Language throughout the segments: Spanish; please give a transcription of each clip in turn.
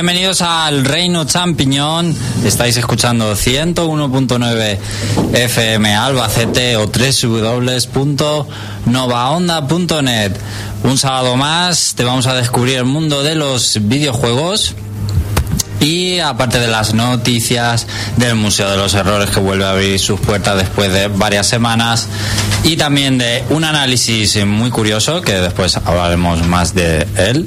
Bienvenidos al Reino Champiñón. Estáis escuchando 101.9 FM Albacete o www.novaonda.net. Un sábado más te vamos a descubrir el mundo de los videojuegos. Y aparte de las noticias del Museo de los Errores que vuelve a abrir sus puertas después de varias semanas y también de un análisis muy curioso que después hablaremos más de él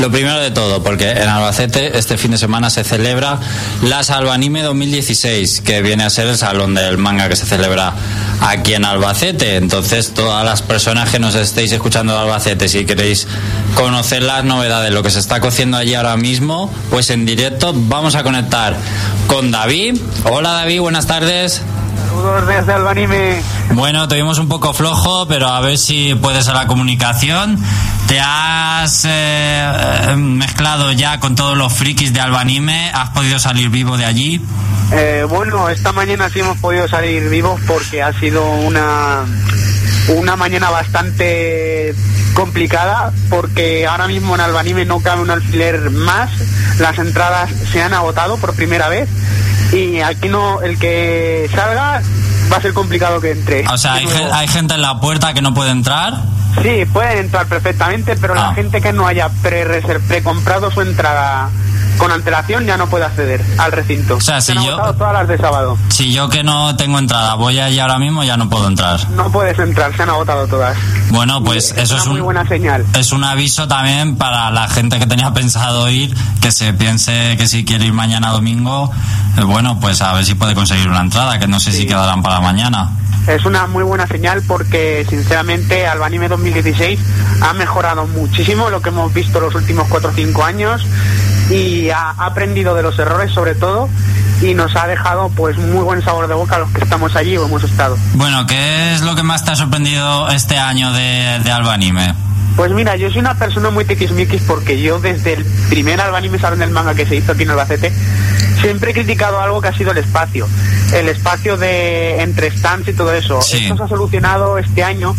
lo primero de todo, porque en Albacete este fin de semana se celebra la Salvanime 2016, que viene a ser el salón del manga que se celebra aquí en Albacete. Entonces, todas las personas que nos estéis escuchando de Albacete, si queréis conocer las novedades, lo que se está cociendo allí ahora mismo, pues en directo vamos a conectar con David. Hola David, buenas tardes. Saludos desde Albanime. Bueno, te vimos un poco flojo, pero a ver si puedes a la comunicación. ¿Te has eh, mezclado ya con todos los frikis de Albanime? ¿Has podido salir vivo de allí? Eh, bueno, esta mañana sí hemos podido salir vivos porque ha sido una, una mañana bastante complicada porque ahora mismo en Albanime no cabe un alfiler más, las entradas se han agotado por primera vez y aquí no, el que salga va a ser complicado que entre. O sea, hay, hay gente en la puerta que no puede entrar. Sí, pueden entrar perfectamente, pero la Ah. gente que no haya pre-comprado su entrada con antelación ya no puede acceder al recinto. O sea, Se si han yo- agotado todas las de sábado. Si yo que no tengo entrada voy allí ahora mismo, ya no puedo entrar. No puedes entrar, se han agotado todas. Bueno, pues eso una es muy un, buena señal. es un aviso también para la gente que tenía pensado ir, que se piense que si quiere ir mañana domingo, eh, bueno, pues a ver si puede conseguir una entrada, que no sé si quedarán para mañana. Es una muy buena señal porque, sinceramente, Albanime 2016 ha mejorado muchísimo lo que hemos visto los últimos 4 o 5 años y ha aprendido de los errores, sobre todo, y nos ha dejado pues muy buen sabor de boca a los que estamos allí o hemos estado. Bueno, ¿qué es lo que más te ha sorprendido este año de, de Albanime? Pues mira, yo soy una persona muy tiquismiquis porque yo desde el primer Albanime Salón del Manga que se hizo aquí en Albacete siempre he criticado algo que ha sido el espacio. El espacio de entre stands y todo eso. Sí. Esto se ha solucionado este año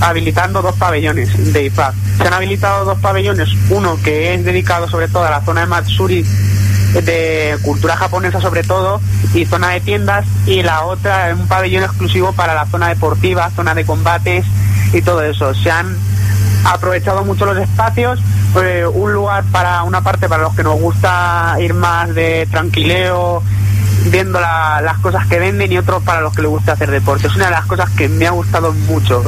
habilitando dos pabellones de IFAB. Se han habilitado dos pabellones, uno que es dedicado sobre todo a la zona de Matsuri de cultura japonesa sobre todo y zona de tiendas y la otra un pabellón exclusivo para la zona deportiva, zona de combates y todo eso. Se han aprovechado mucho los espacios, eh, un lugar para una parte para los que nos gusta ir más de tranquileo, viendo la- las cosas que venden y otro para los que les gusta hacer deporte. Es una de las cosas que me ha gustado mucho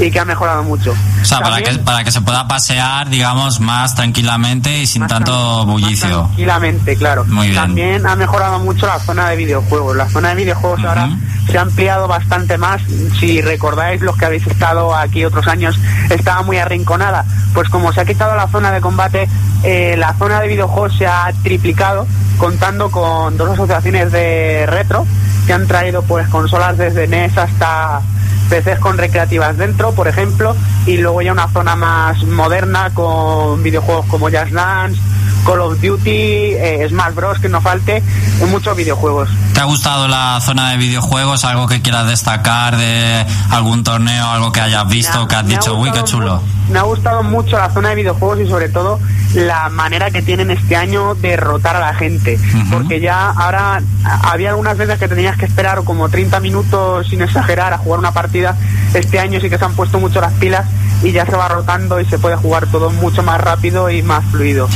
y que ha mejorado mucho. O sea, para que, para que se pueda pasear, digamos, más tranquilamente y sin más tanto más bullicio. Tranquilamente, claro. Muy bien. También ha mejorado mucho la zona de videojuegos. La zona de videojuegos ahora se ha ampliado bastante más. Si recordáis los que habéis estado aquí otros años, estaba muy arrinconada. Pues como se ha quitado la zona de combate, eh, la zona de videojuegos se ha triplicado, contando con dos asociaciones de retro que han traído pues consolas desde NES hasta PCs con recreativas dentro, por ejemplo, y luego ya una zona más moderna con videojuegos como Just Dance, Call of Duty, eh, Smash Bros, que no falte, muchos videojuegos. ¿Te ha gustado la zona de videojuegos? ¿Algo que quieras destacar de algún torneo, algo que hayas visto, ha- que has dicho, uy, qué chulo? Me ha gustado mucho la zona de videojuegos y sobre todo la manera que tienen este año de rotar a la gente. Porque ya ahora había algunas veces que tenías que esperar como 30 minutos sin exagerar a jugar una partida. Este año sí que se han puesto mucho las pilas y ya se va rotando y se puede jugar todo mucho más rápido y más fluido.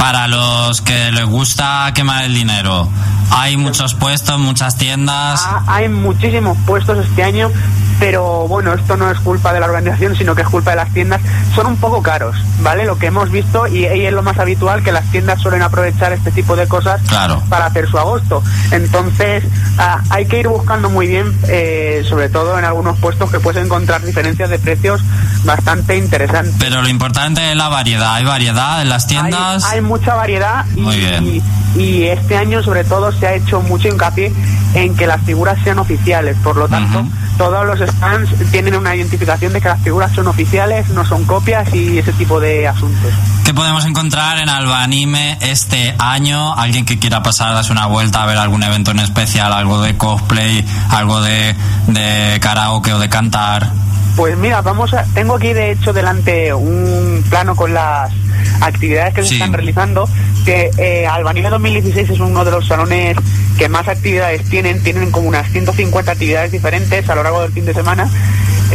Para los que les gusta quemar el dinero, hay muchos puestos, muchas tiendas. Ha- Hay muchísimos puestos este año, pero bueno, esto no es culpa de la organización, sino que es culpa de las tiendas. Son un poco caros, ¿vale? Lo que hemos visto, y, y es lo más habitual, que las tiendas suelen aprovechar este tipo de cosas Claro. para hacer su agosto. Entonces, ah, hay que ir buscando muy bien, eh, sobre todo en algunos puestos que puedes encontrar diferencias de precios bastante interesantes. Pero lo importante es la variedad. ¿Hay variedad en las tiendas? Hay, hay mucha variedad y, Muy bien. y- y este año sobre todo se ha hecho mucho hincapié en que las figuras sean oficiales. Por lo tanto, Ujú. todos los stands tienen una identificación de que las figuras son oficiales, no son copias y ese tipo de asuntos. ¿Qué podemos encontrar en Albanime este año? Alguien que quiera pasar, darse una vuelta a ver algún evento en especial, algo de cosplay, algo de, de karaoke o de cantar. Pues mira, vamos a, tengo aquí de hecho delante un plano con las actividades que se están realizando, que eh, Albanile 2016 es uno de los salones que más actividades tienen, tienen como unas 150 actividades diferentes a lo largo del fin de semana,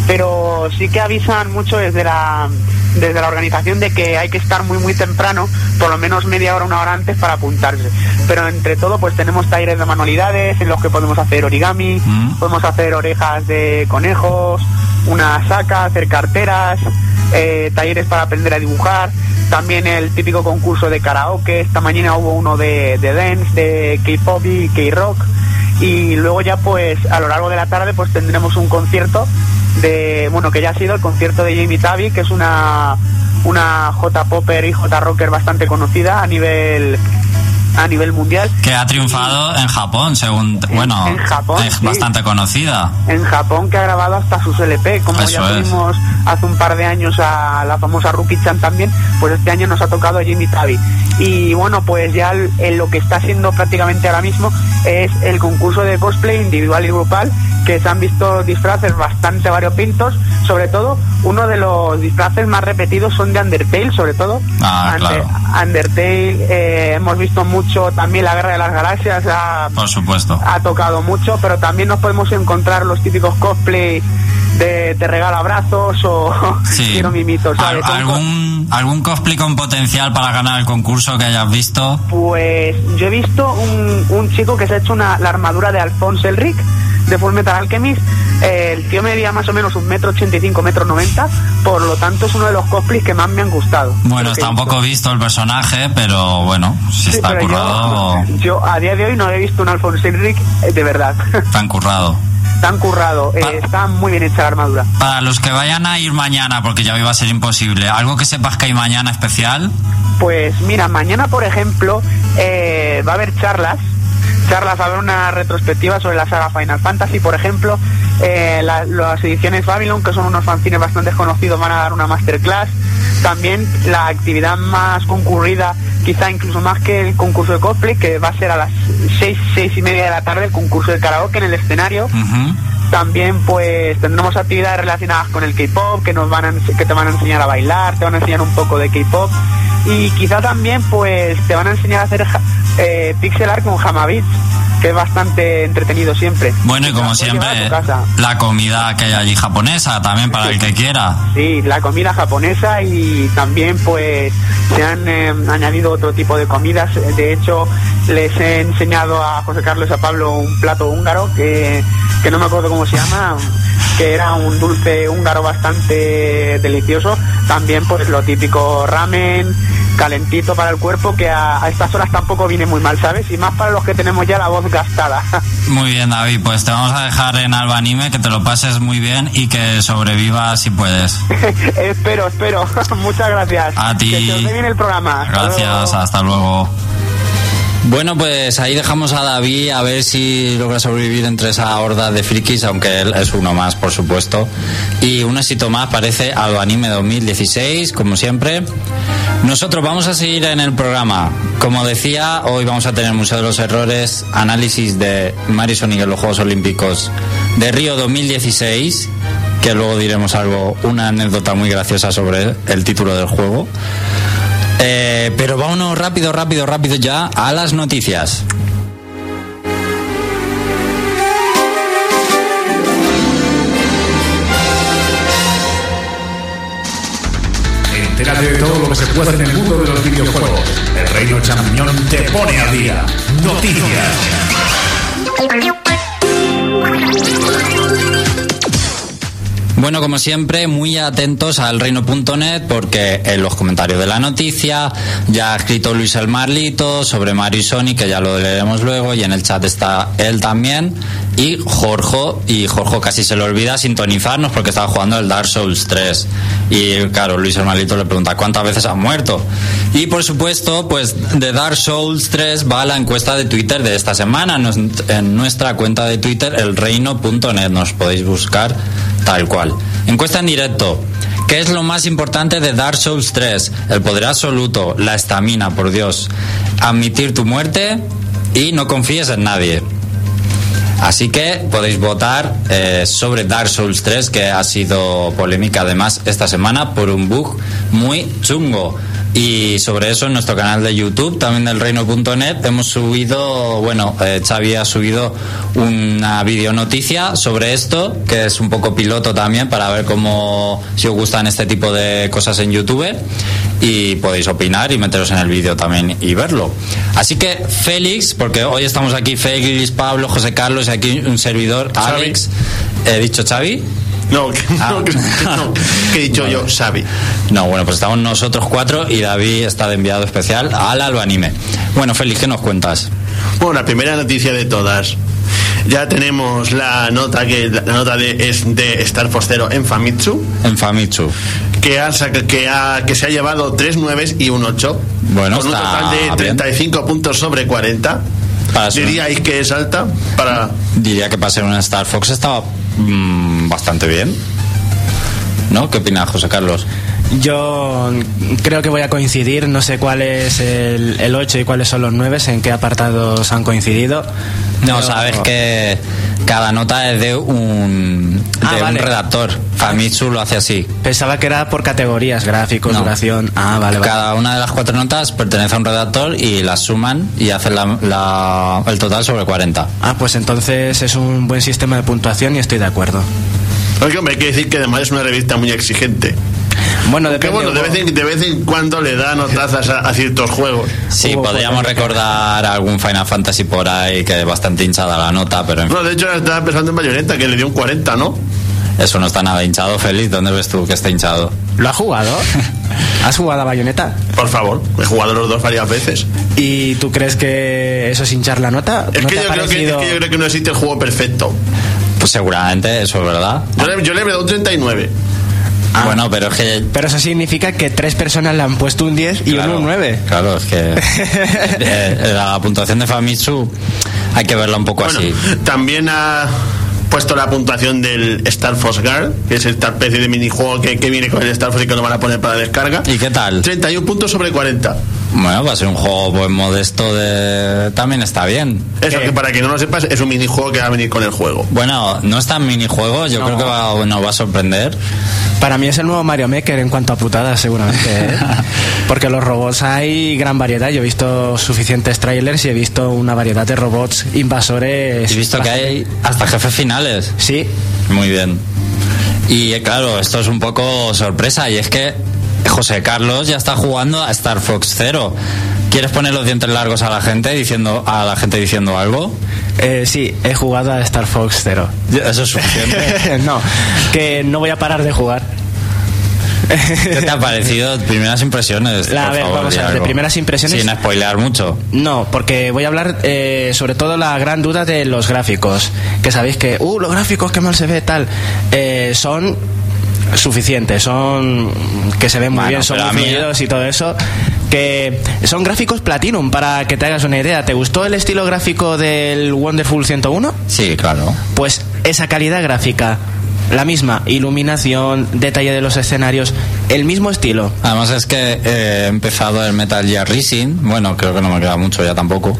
pero sí que avisan mucho desde la desde la organización de que hay que estar muy muy temprano, por lo menos media hora, una hora antes para apuntarse. Pero entre todo pues tenemos talleres de manualidades en los que podemos hacer origami, Mm. podemos hacer orejas de conejos, una saca, hacer carteras, eh, talleres para aprender a dibujar, también el típico concurso de karaoke, esta mañana hubo uno de, de dance, de K-pop y K-rock. Y luego ya pues a lo largo de la tarde pues tendremos un concierto de, bueno que ya ha sido el concierto de Jamie Tavi, que es una una J popper y J rocker bastante conocida a nivel a nivel mundial Que ha triunfado en Japón, según. Bueno, en Japón, es sí. bastante conocida. en Japón que ha grabado hasta sus LP, como Eso ya tuvimos hace un par de años a la famosa Rookie Chan también, pues este año nos ha tocado Jimmy Tavi. Y bueno, pues ya en lo que está haciendo prácticamente ahora mismo es el concurso de cosplay individual y grupal, que se han visto disfraces bastante variopintos, sobre todo uno de los disfraces más repetidos son de Undertale, sobre todo. Ah, Under- claro. Undertale, eh, hemos visto mucho también la Guerra de las Galaxias, ha- Por supuesto. ha tocado mucho, pero también nos podemos encontrar los típicos cosplay de te regalo abrazos o Sí. quiero mimitos, ¿Algún, ¿Algún cosplay con potencial para ganar el concurso que hayas visto? Pues yo he visto un, un chico que se ha hecho una, la armadura de Alphonse Elric de Full Metal Alchemist. Eh, el tío medía más o menos un metro ochenta y cinco, metro noventa, por lo tanto es uno de los cosplays que más me han gustado. Bueno, está un poco visto. el personaje, pero bueno, si Sí, está currado, yo, yo a día de hoy no he visto un Alphonse Elric eh, de verdad. tan currado. Tan currado, eh, está muy bien hecha la armadura. Para los que vayan a ir mañana, porque ya hoy va a ser imposible, ¿algo que sepas que hay mañana especial? Pues mira, mañana por ejemplo eh, va a haber charlas, charlas, va a haber una retrospectiva sobre la saga Final Fantasy, por ejemplo, eh, la- las ediciones Babylon, que son unos fanzines bastante conocidos, van a dar una masterclass. También la actividad más concurrida, quizá incluso más que el concurso de cosplay, que va a ser a las seis, seis y media de la tarde, el concurso de karaoke en el escenario. También pues tendremos actividades relacionadas con el K-pop que nos van a, que te van a enseñar a bailar, te van a enseñar un poco de K-pop y quizá también pues te van a enseñar a hacer eh, pixel art con Hamabits, que es bastante entretenido siempre. Bueno, y la como siempre, la comida que hay allí japonesa, también para el que quiera. Sí, la comida japonesa y también pues se han eh, añadido otro tipo de comidas. De hecho, les he enseñado a José Carlos y a Pablo un plato húngaro que, que no me acuerdo cómo se llama, que era un dulce húngaro bastante delicioso. También pues lo típico ramen, calentito para el cuerpo, que a, a estas horas tampoco viene muy mal, ¿sabes? Y más para los que tenemos ya la voz gastada. Muy bien, David, pues te vamos a dejar en Alba Anime, que te lo pases muy bien y que sobrevivas si puedes. espero, espero. Muchas gracias. A ti. Que se os dé bien el programa. Hasta Gracias, luego. hasta luego. Bueno, pues ahí dejamos a David a ver si logra sobrevivir entre esa horda de frikis, aunque él es uno más, por supuesto. Y un éxito más parece Alba Anime 2016, como siempre. Nosotros vamos a seguir en el programa. Como decía, hoy vamos a tener Museo de los Errores, análisis de Mario Sonic en los Juegos Olímpicos de Río 2016, que luego diremos algo, una anécdota muy graciosa sobre el título del juego. Eh, pero vámonos rápido, rápido, rápido ya a las noticias. Entérate de todo lo que se puede en el mundo de los videojuegos. El Reino Champiñón te pone al día. Noticias. Bueno, como siempre, muy atentos al reino.net porque en los comentarios de la noticia ya ha escrito Luis el Marlito sobre Mario y Sonic, que ya lo leeremos luego, y en el chat está él también, y Jorge, y Jorge casi se le olvida sintonizarnos porque estaba jugando el Dark Souls 3. Y claro, Luis el Marlito le pregunta, ¿cuántas veces ha muerto? Y por supuesto, pues de Dark Souls 3 va la encuesta de Twitter de esta semana, en nuestra cuenta de Twitter, elreino.net, nos podéis buscar tal cual. Encuesta en directo. ¿Qué es lo más importante de Dark Souls 3? El poder absoluto, la estamina, por Dios. Admitir tu muerte y no confíes en nadie. Así que podéis votar eh, sobre Dark Souls 3, que ha sido polémica además esta semana por un bug muy chungo. Y sobre eso en nuestro canal de YouTube, también del reino.net, hemos subido, bueno, eh, Xavi ha subido una videonoticia sobre esto, que es un poco piloto también para ver cómo, si os gustan este tipo de cosas en YouTube. Y podéis opinar y meteros en el vídeo también y verlo. Así que Félix, porque hoy estamos aquí Félix, Pablo, José Carlos y aquí un servidor, Alex. He dicho Xavi. No, que, Ah. no, que, no, que he dicho yo, Xavi. No, bueno, pues estamos nosotros cuatro y David está de enviado especial al Alba Anime. Bueno, Félix, ¿qué nos cuentas? Bueno, la primera noticia de todas. Ya tenemos la nota que la nota de, es de Star en Famitsu, En Famitsu. que, ha, que, ha- que se ha llevado 3 9 y un 8. Bueno, con un total de bien. 35 puntos sobre 40. Para ser- ¿Diríais que es alta? Para... Diría que para ser una Star Fox estaba mm, bastante bien. ¿No? ¿Qué opinas, José Carlos? Yo creo que voy a coincidir, no sé cuál es el, el 8 y cuáles son los 9, en qué apartados han coincidido. No, Pero- sabes que cada nota es de un, de Ah, un vale. redactor. Famitsu lo hace así. Pensaba que era por categorías, gráficos, No. duración. Ah, vale, vale. Cada una de las cuatro notas pertenece a un redactor y las suman y hacen la- la- el total sobre 40. Ah, pues entonces es un buen sistema de puntuación y estoy de acuerdo. Porque, hombre, hay que decir que además es una revista muy exigente. Bueno, depende. bueno, de vez en, de vez en cuando le da notazas a, a ciertos juegos. Sí, Hubo podríamos recordar algún Final Fantasy por ahí que es bastante hinchada la nota, pero en fin, No, de hecho, estaba pensando en Bayonetta, que le dio un 40, ¿no? eso no está nada hinchado, Félix. ¿Dónde ves tú que está hinchado? ¿Lo has jugado? ¿Has jugado a Bayonetta? Por favor, he jugado los dos varias veces. ¿Y tú crees que eso es hinchar la nota? Es, ¿No que yo creo que, es parecido- que yo creo que no existe el juego perfecto. Pues seguramente eso es verdad. Yo le, yo le he dado un 39. Ah. Bueno, pero es que Pero eso significa que tres personas le han puesto un 10 y Claro, uno un 9. Claro, es que eh, la puntuación de Famitsu hay que verla un poco Bueno, así. también ha puesto la puntuación del Star Fox Guard, que es esta especie de minijuego que, que viene con el Star Fox y que lo van a poner para descarga. ¿Y qué tal? 31 puntos sobre 40. Bueno, va a ser un juego pues modesto de... También está bien. Eso que para que no lo sepas es un minijuego que va a venir con el juego. Bueno, no es tan minijuego, yo No. creo que va- nos va a sorprender. Para mí es el nuevo Mario Maker en cuanto a putadas, seguramente. ¿eh? Porque los robots hay gran variedad. Yo he visto suficientes trailers y he visto una variedad de robots invasores. He visto que hay hasta jefes finales. Sí, Muy bien. Y eh, claro, esto es un poco sorpresa y es que José Carlos ya está jugando a Star Fox Zero. ¿Quieres poner los dientes largos a la gente diciendo a la gente diciendo algo? eh, sí, he jugado a Star Fox Zero. Eso es suficiente. no, que no voy a parar de jugar. ¿Qué te ha parecido? Primeras impresiones. La- por a ver, favor, vamos a ver, de primeras impresiones- Sin spoilear mucho. No, porque voy a hablar eh, sobre todo la gran duda de los gráficos. Que sabéis que, uh, los gráficos, qué mal se ve, tal. Eh, son suficientes, son que se ven muy Bueno, bien, son muy fluidos y todo eso. Que son gráficos Platinum, para que te hagas una idea. ¿Te gustó el estilo gráfico del Wonderful 101? Sí, claro. Pues esa calidad gráfica, la misma iluminación, detalle de los escenarios, el mismo estilo. Además es que eh, he empezado el Metal Gear Rising, bueno, creo que no me queda mucho ya tampoco.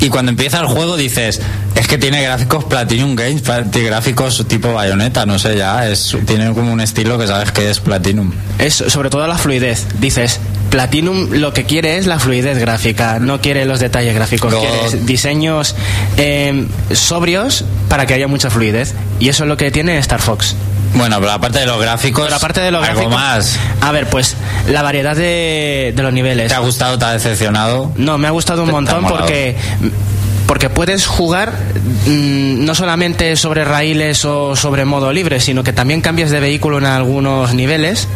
Y cuando empieza el juego dices, es que tiene gráficos Platinum Games, tiene gráficos tipo bayoneta, no sé, ya, es, tiene como un estilo que sabes que es Platinum. Es sobre todo la fluidez. Dices, Platinum lo que quiere es la fluidez gráfica, no quiere los detalles gráficos, quiere diseños eh, sobrios para que haya mucha fluidez. Y eso es lo que tiene Star Fox. Bueno, pero aparte de los gráficos, Pero aparte de los algo gráficos, más. A ver, pues la variedad de, de los niveles. ¿Te ha gustado, te ha decepcionado? No, me ha gustado un montón porque porque puedes jugar mm, no solamente sobre raíles o sobre modo libre, sino que también cambias de vehículo en algunos niveles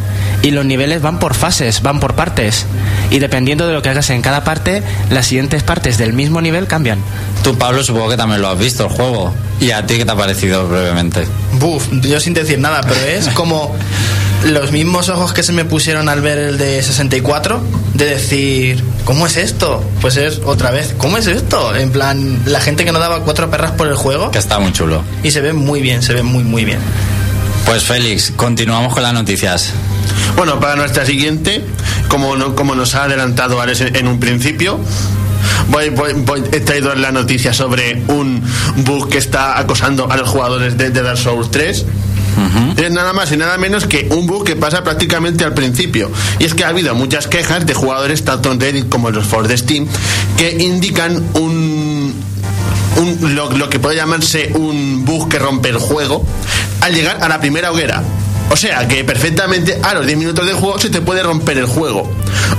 y los niveles van por fases, van por partes. Y dependiendo de lo que hagas en cada parte, las siguientes partes del mismo nivel cambian. Tú, Pablo, supongo que también lo has visto el juego. ¿Y a ti qué te ha parecido brevemente? Buf, yo sin decir nada, pero es como los mismos ojos que se me pusieron al ver el de 64, de decir, ¿cómo es esto? Pues es otra vez, ¿cómo es esto? En plan, la gente que no daba cuatro perras por el juego Que está muy chulo. y se ve muy bien, se ve muy, muy bien. Pues Félix, continuamos con las noticias. Bueno, para nuestra siguiente, como, no- como nos ha adelantado Alex en, en un principio, voy, voy, voy- he traído la noticia sobre un bug que está acosando a los jugadores de, de Dark Souls 3. Es nada más y nada menos que un bug que pasa prácticamente al principio. Y es que ha habido muchas quejas de jugadores, tanto en Reddit como en los foros de Steam, que indican un, lo, lo que puede llamarse un bug que rompe el juego al llegar a la primera hoguera. O sea que perfectamente a los 10 minutos de juego se te puede romper el juego.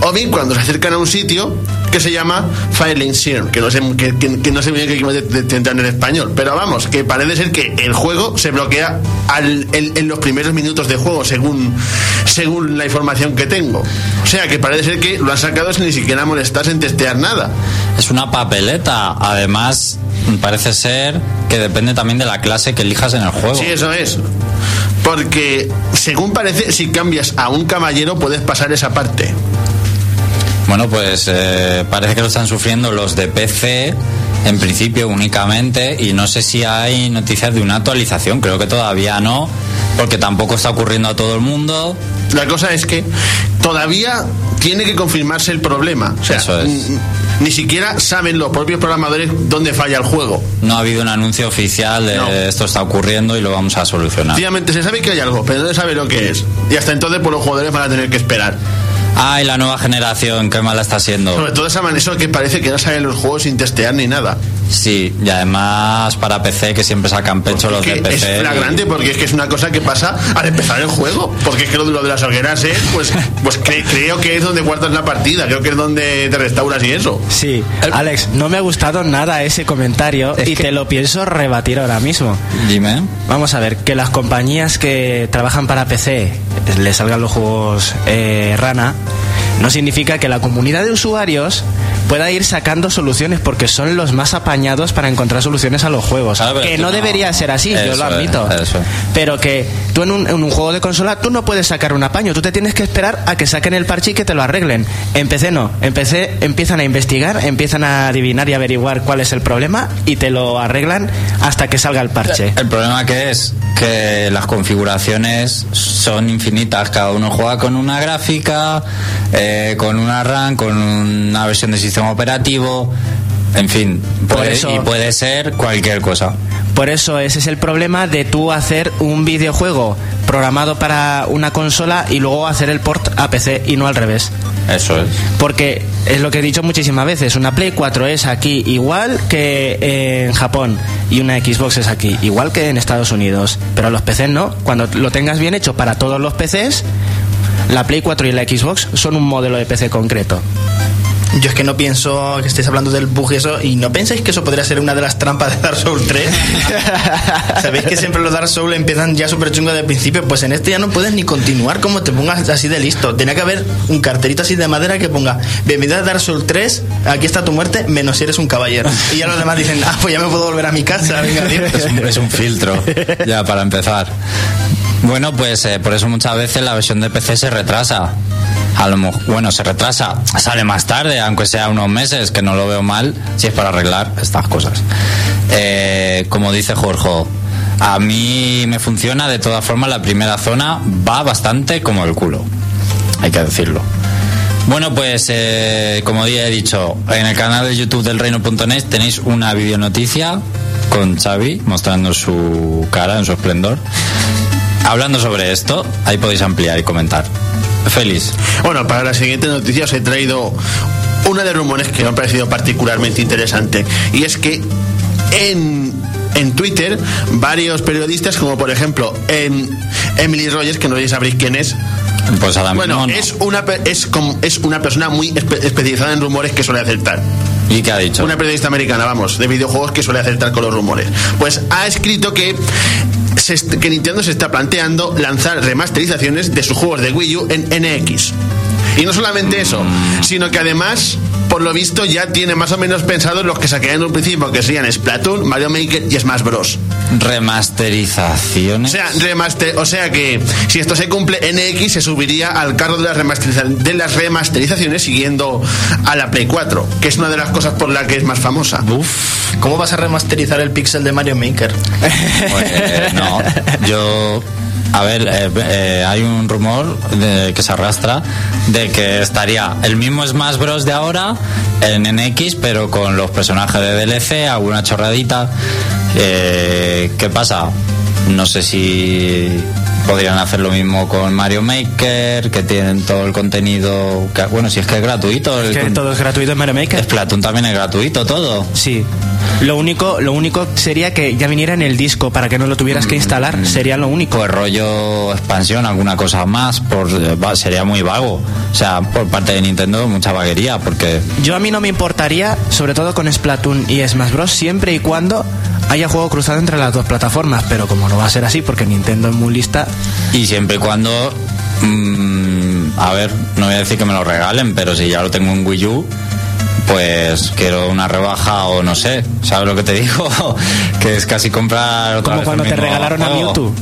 O bien cuando se acercan a un sitio que se llama Filing Share, que no sé, que, que- que no sé bien qué decir en español. Pero vamos, que parece ser que el juego se bloquea al- en, en los primeros minutos de juego, según, según la información que tengo. O sea que parece ser que lo han sacado sin ni siquiera molestarse en testear nada. Es una papeleta. Además, parece ser que depende también de la clase que elijas en el juego. Sí, eso es. Porque, según parece, si cambias a un caballero puedes pasar esa parte. Bueno, pues eh, parece que lo están sufriendo los de PC en principio únicamente y no sé si hay noticias de una actualización, creo que todavía no, porque tampoco está ocurriendo a todo el mundo. La cosa es que todavía tiene que confirmarse el problema. O sea, Eso es. ni siquiera saben los propios programadores dónde falla el juego. No ha habido un anuncio oficial de No. esto está ocurriendo y lo vamos a solucionar. Sencillamente se sabe que hay algo, pero no se sabe lo que es. Y hasta entonces, pues los jugadores van a tener que esperar. Ay, la nueva generación, qué mala está siendo. Sobre todo esa manera, que parece que no salen los juegos sin testear ni nada. Sí, y además para PC que siempre sacan pecho los que de es PC. flagrante porque es que es una cosa que pasa al empezar el juego. Porque es que lo de, lo de las hogueras es, pues, pues cre- creo que es donde guardas la partida, creo que es donde te restauras y eso. Sí, Alex, no me ha gustado nada ese comentario Es y que- te lo pienso rebatir ahora mismo. Dime. Vamos a ver, que las compañías que trabajan para PC les salgan los juegos eh, rana, no significa que la comunidad de usuarios pueda ir sacando soluciones porque son los más apañados para encontrar soluciones a los juegos. Pero que no, no. debería ser así, yo lo admito. eso. Pero que tú en un, en un juego de consola tú no puedes sacar un apaño, tú te tienes que esperar a que saquen el parche y que te lo arreglen. En PC no, en PC empiezan a investigar, empiezan a adivinar y averiguar cuál es el problema y te lo arreglan hasta que salga el parche. El problema que es que las configuraciones son infinitas. Cada uno juega con una gráfica, eh, con una RAM, con una versión de sistema operativo. En fin, Por puede- eso- y puede ser cualquier cosa. Por eso ese es el problema de tú hacer un videojuego programado para una consola y luego hacer el port a PC y no al revés. Eso es. Porque es lo que he dicho muchísimas veces, una Play 4 es aquí igual que en Japón y una Xbox es aquí igual que en Estados Unidos, pero los PCs no. Cuando lo tengas bien hecho para todos los PCs, la Play 4 y la Xbox son un modelo de PC concreto. Yo es que no pienso que estéis hablando del bug y eso, y no pensáis que eso podría ser una de las trampas de Dark Souls 3. Sabéis que siempre los Dark Souls empiezan ya súper chungos de principio, pues en este ya no puedes ni continuar como te pongas así de listo. Tenía que haber un cartelito así de madera que ponga, bienvenido a Dark Souls 3, aquí está tu muerte, menos si eres un caballero. Y ya los demás dicen, ah, pues ya me puedo volver a mi casa, venga, dime". Es un, es un filtro, ya para empezar. Bueno, pues eh, por eso muchas veces la versión de PC se retrasa. A lo mo- bueno, se retrasa, sale más tarde, aunque sea unos meses, que no lo veo mal, si es para arreglar estas cosas. Eh, como dice Jorge, a mí me funciona, de todas formas, la primera zona va bastante como el culo, hay que decirlo. Bueno, pues eh, como ya he dicho, en el canal de YouTube del reino.net tenéis una videonoticia con Xavi mostrando su cara en su esplendor. Hablando sobre esto, ahí podéis ampliar y comentar. Feliz. Bueno, para la siguiente noticia os he traído una de rumores que me ha parecido particularmente interesante. Y es que en, en Twitter, varios periodistas, como por ejemplo em, Emily Rogers, que no sé si sabréis quién es, Pues bueno, no. es, una, es, como- es una persona muy espe- especializada en rumores que suele acertar. ¿Y qué ha dicho? Una periodista americana, vamos, de videojuegos que suele acertar con los rumores. Pues ha escrito que, que Nintendo se está planteando lanzar remasterizaciones de sus juegos de Wii U en NX. Y no solamente eso, sino que además, por lo visto, ya tiene más o menos pensado los que sacarían en un principio, que serían Splatoon, Mario Maker y Smash Bros. O Remasterizaciones. sea, remaster, o sea que si esto se cumple, NX se subiría al carro de las, remasteriza- de las remasterizaciones siguiendo a la Play 4, que es una de las cosas por la que es más famosa. ¿Cómo vas a remasterizar el pixel de Mario Maker? Pues, no, yo a ver, eh, eh, hay un rumor que se arrastra de que estaría el mismo Smash Bros. de ahora en NX, pero con los personajes de DLC, alguna chorradita. Eh, ¿Qué pasa? No sé si podrían hacer lo mismo con Mario Maker, que tienen todo el contenido. que- bueno, si es que es gratuito. el Que todo es gratuito en Mario Maker. Splatoon también es gratuito, todo. Sí. Lo único, lo único sería que ya viniera en el disco para que no lo tuvieras que instalar. Sería lo único. Pues rollo expansión, alguna cosa más, por, va- sería muy vago. O sea, por parte de Nintendo, mucha vaguería, porque Yo a mí no me importaría, sobre todo con Splatoon y Smash Bros, siempre y cuando haya juego cruzado entre las dos plataformas. Pero como no va a ser así, porque Nintendo es muy lista, Y siempre y cuando. mm, a ver, no voy a decir que me lo regalen, pero si ya lo tengo en Wii U, pues quiero una rebaja o no sé. ¿Sabes lo que te digo? que es casi comprar. otra como vez cuando el te regalaron a juego. Mewtwo.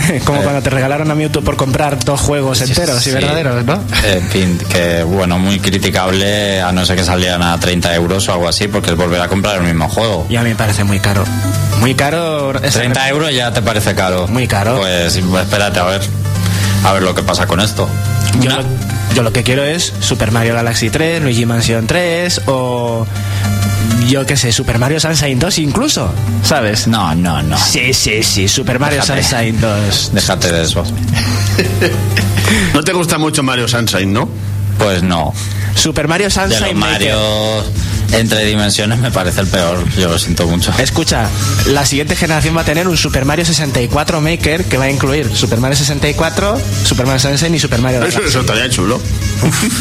como Eh. cuando te regalaron a Mewtwo por comprar dos juegos enteros y verdaderos, ¿no? En fin, que bueno, muy criticable a no ser que salieran a 30 euros o algo así, porque es volver a comprar el mismo juego. Y a mí me parece muy caro. Muy caro. esa- 30 euros ya te parece caro. Muy caro. Pues espérate a ver. A ver lo que pasa con esto. Yo, lo, yo lo que quiero es Super Mario Galaxy 3, Luigi Mansion 3 o yo qué sé, Super Mario Sunshine 2 incluso, ¿sabes? No, no, no. Sí, sí, sí, Super Mario Déjate. Sunshine 2. Déjate de eso. No te gusta mucho Mario Sunshine, ¿no? Pues no. Super Mario De Sunshine los Maker. Mario entre dimensiones me parece el peor. Yo lo siento mucho. Escucha, la siguiente generación va a tener un Super Mario 64 Maker que va a incluir Super Mario 64, Super Mario Sunshine y Super Mario Eso, eso estaría chulo.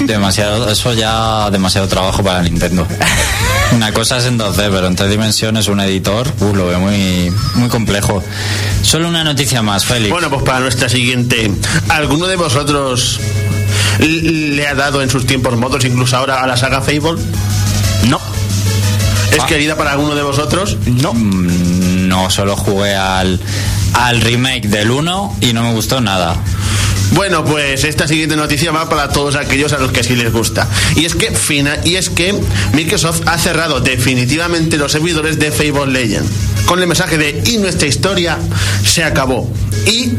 Demasiado, eso ya demasiado trabajo para Nintendo. Una cosa es en 2D, pero en tres dimensiones un editor, uh, lo veo muy, muy complejo. Solo una noticia más, Félix. Bueno, pues para nuestra siguiente. ¿Alguno de vosotros le ha dado en sus tiempos modos, incluso ahora, a la saga Fable? No, ¿Es querida para alguno de vosotros? no. Mm, no solo jugué al, al remake del 1 y no me gustó nada. Bueno, pues esta siguiente noticia va para todos aquellos a los que sí les gusta. Y es que fina, y es que Microsoft ha cerrado definitivamente los servidores de Fable Legend con el mensaje de y nuestra historia se acabó. Y,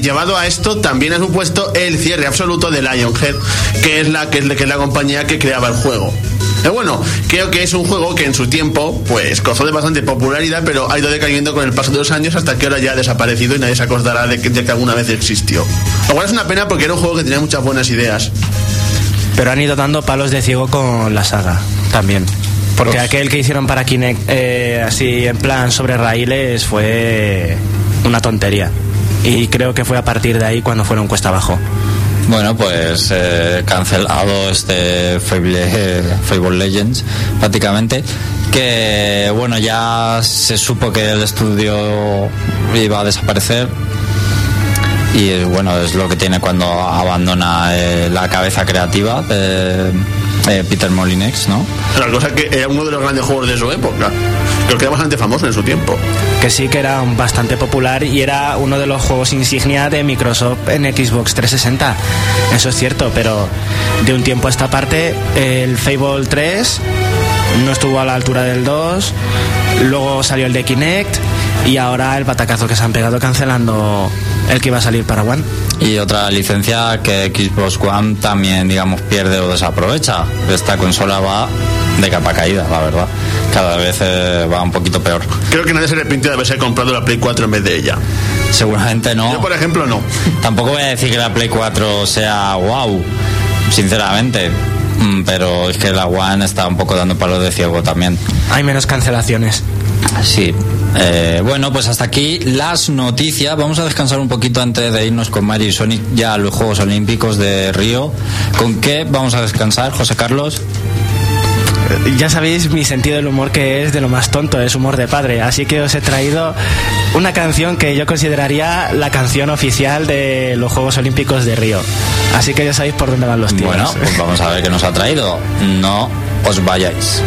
llevado a esto también ha supuesto el cierre absoluto de Lionhead, que es la que es la, que es la compañía que creaba el juego. Pero bueno, creo que es un juego que en su tiempo pues gozó de bastante popularidad, pero ha ido decayendo con el paso de los años hasta que ahora ya ha desaparecido y nadie se acordará de que, de que alguna vez existió. Lo cual es una pena porque era un juego que tenía muchas buenas ideas. Pero han ido dando palos de ciego con la saga también. Porque Uf. aquel que hicieron para Kinect eh, así en plan sobre raíles fue una tontería. Y creo que fue a partir de ahí cuando fueron cuesta abajo. Bueno, pues eh, cancelado este Fable, eh, Fable Legends prácticamente. Que bueno, ya se supo que el estudio iba a desaparecer. Y bueno, es lo que tiene cuando abandona eh, la cabeza creativa de Peter Molinex, ¿no? La cosa que era uno de los grandes juegos de su época. Creo que era bastante famoso en su tiempo. Que sí que era bastante popular y era uno de los juegos insignia de Microsoft en Xbox 360. Eso es cierto, pero de un tiempo a esta parte el Fable 3 no estuvo a la altura del 2, luego salió el de Kinect y ahora el batacazo que se han pegado cancelando el que iba a salir para One. Y otra licencia que Xbox One también, digamos, pierde o desaprovecha. Esta consola va de capa caída, la verdad. Cada vez eh, va un poquito peor. Creo que nadie se arrepintió de haberse comprado la Play 4 en vez de ella. Seguramente no. Yo, por ejemplo, no. Tampoco voy a decir que la Play 4 sea wow, sinceramente. Mm, Pero es que la One está un poco dando palos de ciego también. Hay menos cancelaciones. Sí. Eh, bueno, pues hasta aquí las noticias. Vamos a descansar un poquito antes de irnos con Mario y Sonic ya a los Juegos Olímpicos de Río. ¿Con qué vamos a descansar, José Carlos? Ya sabéis mi sentido del humor que es de lo más tonto, es humor de padre. Así que os he traído una canción que yo consideraría la canción oficial de los Juegos Olímpicos de Río. Así que ya sabéis por dónde van los tiros. Bueno, pues vamos a ver qué nos ha traído. No os vayáis.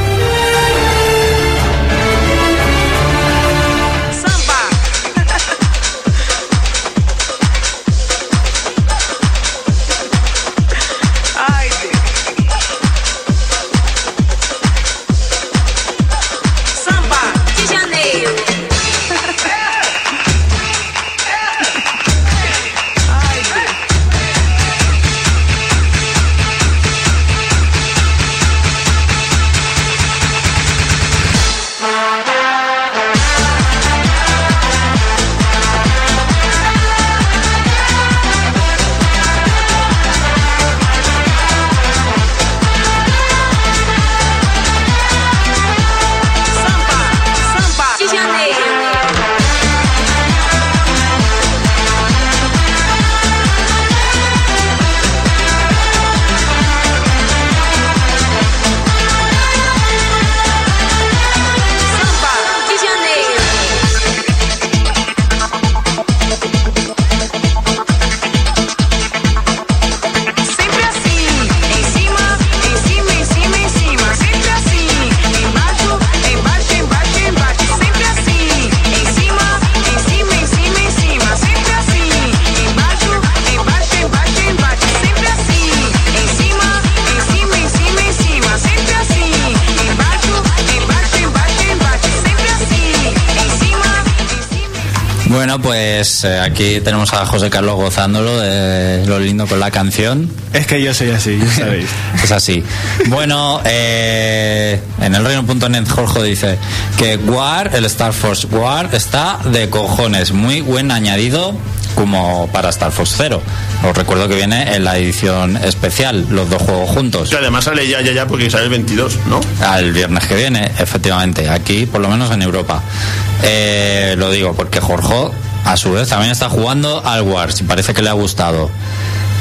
Aquí tenemos a José Carlos gozándolo de lo lindo con la canción. Es que yo soy así, ya sabéis. Es así. Bueno, eh, en el reino.net Jorge dice que War, el Star Force War, está de cojones. Muy buen añadido como para Star Fox Zero. Os recuerdo que viene en la edición especial, los dos juegos juntos. Que además sale ya, ya, ya, porque sale el 22, ¿no? Al viernes que viene, efectivamente, aquí por lo menos en Europa. Eh, lo digo porque Jorge, a su vez, también está jugando al Wars y parece que le ha gustado.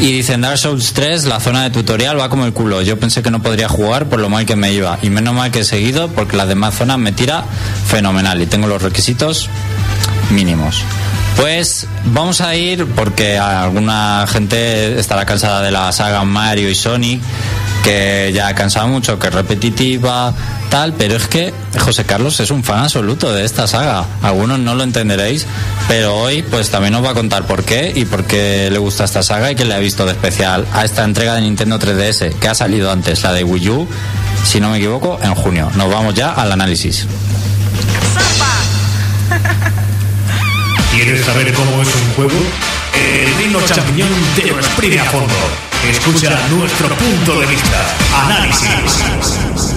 Y dice, en Dark Souls 3 la zona de tutorial va como el culo. Yo pensé que no podría jugar por lo mal que me iba. Y menos mal que he seguido porque las demás zonas me tira fenomenal y tengo los requisitos mínimos. Pues vamos a ir porque alguna gente estará cansada de la saga Mario y Sonic, que ya ha cansado mucho, que es repetitiva, tal, pero es que José Carlos es un fan absoluto de esta saga. Algunos no lo entenderéis, pero hoy pues también os va a contar por qué y por qué le gusta esta saga y que le ha visto de especial a esta entrega de Nintendo 3DS, que ha salido antes, la de Wii U, si no me equivoco, en junio. Nos vamos ya al análisis. ¿Quieres saber cómo es un juego? El Reino Champiñón te lo exprime a fondo. Escucha nuestro punto de vista. Análisis.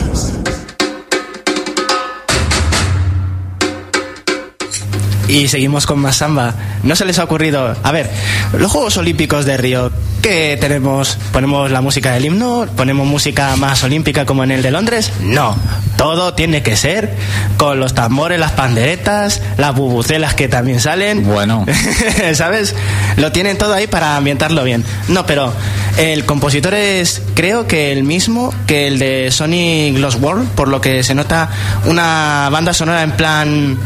Y seguimos con más samba. ¿No se les ha ocurrido? A ver, los Juegos Olímpicos de Río, ¿qué tenemos? ¿Ponemos la música del himno? ¿Ponemos música más olímpica como en el de Londres? No. Todo tiene que ser con los tambores, las panderetas, las bubucelas que también salen. Bueno. ¿Sabes? Lo tienen todo ahí para ambientarlo bien. No, pero el compositor es, creo que el mismo que el de Sonic Lost World, por lo que se nota una banda sonora en plan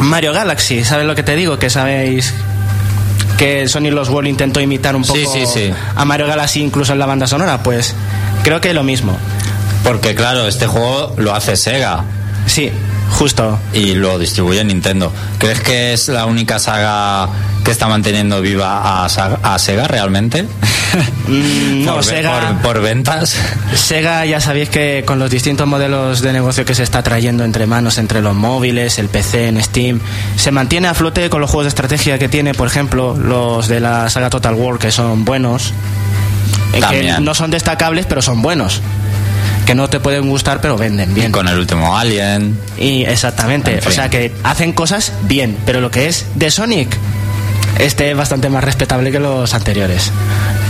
Mario Galaxy. ¿Sabes lo que te digo? Que sabéis que Sonic Lost World intentó imitar un poco Sí, sí, sí. a Mario Galaxy incluso en la banda sonora. Pues creo que lo mismo. Porque claro, este juego lo hace Sega Sí, justo. y lo distribuye Nintendo. ¿Crees que es la única saga que está manteniendo viva a, a Sega realmente? Mm, no, por, Sega... por- por ventas. Sega ya sabéis que con los distintos modelos de negocio que se está trayendo entre manos, entre los móviles, el PC, en Steam, se mantiene a flote con los juegos de estrategia que tiene, por ejemplo, los de la saga Total War, que son buenos, que no son destacables, pero son buenos. Que no te pueden gustar, pero venden bien. Con el último Alien. Y exactamente, En fin. o sea que hacen cosas bien, pero lo que es de Sonic, este es bastante más respetable que los anteriores.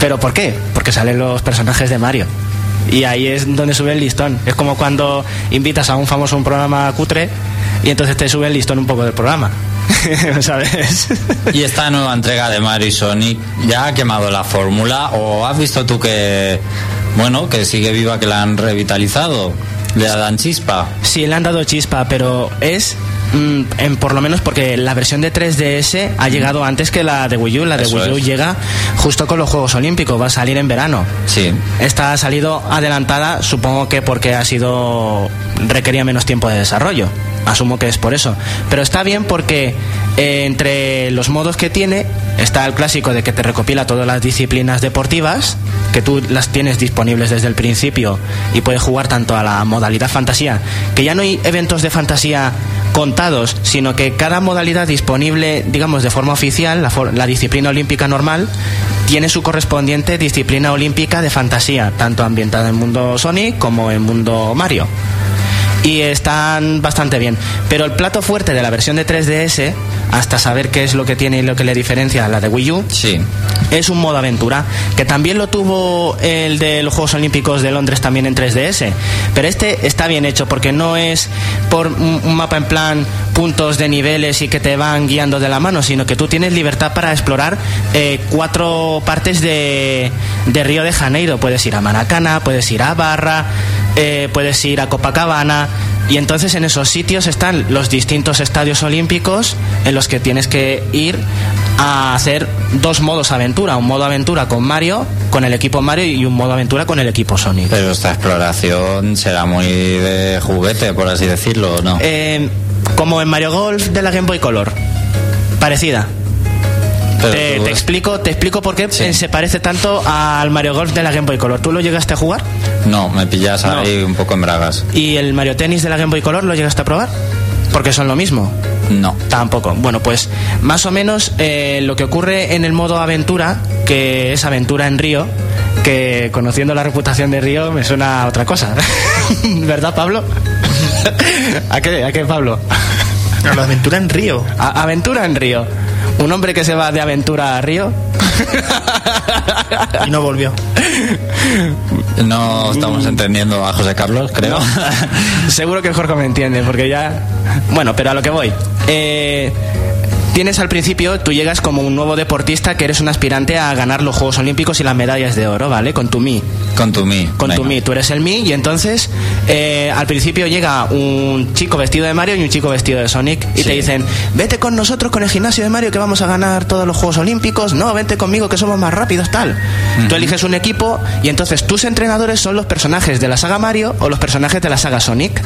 ¿Pero por qué? Porque salen los personajes de Mario. Y ahí es donde sube el listón. Es como cuando invitas a un famoso a un programa cutre y entonces te sube el listón un poco del programa. ¿Sabes? Y esta nueva entrega de Mario y Sonic ya ha quemado la fórmula o has visto tú que bueno, que sigue viva que la han revitalizado, le dan chispa. Sí, le han dado chispa, pero es mm, en, por lo menos porque la versión de 3DS ha llegado antes que la de Wii U. La de Eso Wii U es. llega justo con los Juegos Olímpicos, va a salir en verano. Sí. Esta ha salido adelantada, supongo que porque ha sido requería menos tiempo de desarrollo. Asumo que es por eso. Pero está bien porque eh, entre los modos que tiene está el clásico de que te recopila todas las disciplinas deportivas, que tú las tienes disponibles desde el principio y puedes jugar tanto a la modalidad fantasía, que ya no hay eventos de fantasía contados, sino que cada modalidad disponible, digamos, de forma oficial, la, for- la disciplina olímpica normal, tiene su correspondiente disciplina olímpica de fantasía, tanto ambientada en mundo Sonic como en mundo Mario. Y están bastante bien. Pero el plato fuerte de la versión de 3DS, hasta saber qué es lo que tiene y lo que le diferencia a la de Wii U, Sí. es un modo aventura, que también lo tuvo el de los Juegos Olímpicos de Londres también en 3DS. Pero este está bien hecho porque no es por un mapa en plan puntos de niveles y que te van guiando de la mano, sino que tú tienes libertad para explorar eh, cuatro partes de, de Río de Janeiro. Puedes ir a Maracana, puedes ir a Barra, eh, puedes ir a Copacabana. Y entonces en esos sitios están los distintos estadios olímpicos en los que tienes que ir a hacer dos modos aventura. Un modo aventura con Mario, con el equipo Mario, y un modo aventura con el equipo Sonic. Pero esta exploración será muy de juguete, por así decirlo, ¿o ¿no? Eh, como en Mario Golf de la Game Boy Color. Parecida. Pero Te, explico, te explico por qué Sí. se parece tanto al Mario Golf de la Game Boy Color. ¿Tú lo llegaste a jugar? No, me pillas No. ahí un poco en bragas. ¿Y el Mario Tennis de la Game Boy Color lo llegaste a probar? Porque son lo mismo. No. Tampoco. Bueno, pues más o menos eh, lo que ocurre en el modo aventura, que es aventura en Río, que conociendo la reputación de Río me suena a otra cosa. ¿Verdad, Pablo? ¿A qué, ¿A qué, Pablo? A la aventura en Río. A- aventura en Río. Un hombre que se va de aventura a Río. Y no volvió. No estamos entendiendo a José Carlos, creo. Seguro que Jorge me entiende, porque ya. Bueno, pero a lo que voy. Eh, tienes al principio, tú llegas como un nuevo deportista que eres un aspirante a ganar los Juegos Olímpicos y las medallas de oro, ¿vale? Con tu Mi. Con tu Mi. Con tu. Mi, tú eres el Mi y entonces eh, al principio llega un chico vestido de Mario y un chico vestido de Sonic y Sí. te dicen, vete con nosotros con el gimnasio de Mario que vamos a ganar todos los Juegos Olímpicos, no, vente conmigo que somos más rápidos, tal. Tú eliges un equipo y entonces tus entrenadores son los personajes de la saga Mario o los personajes de la saga Sonic.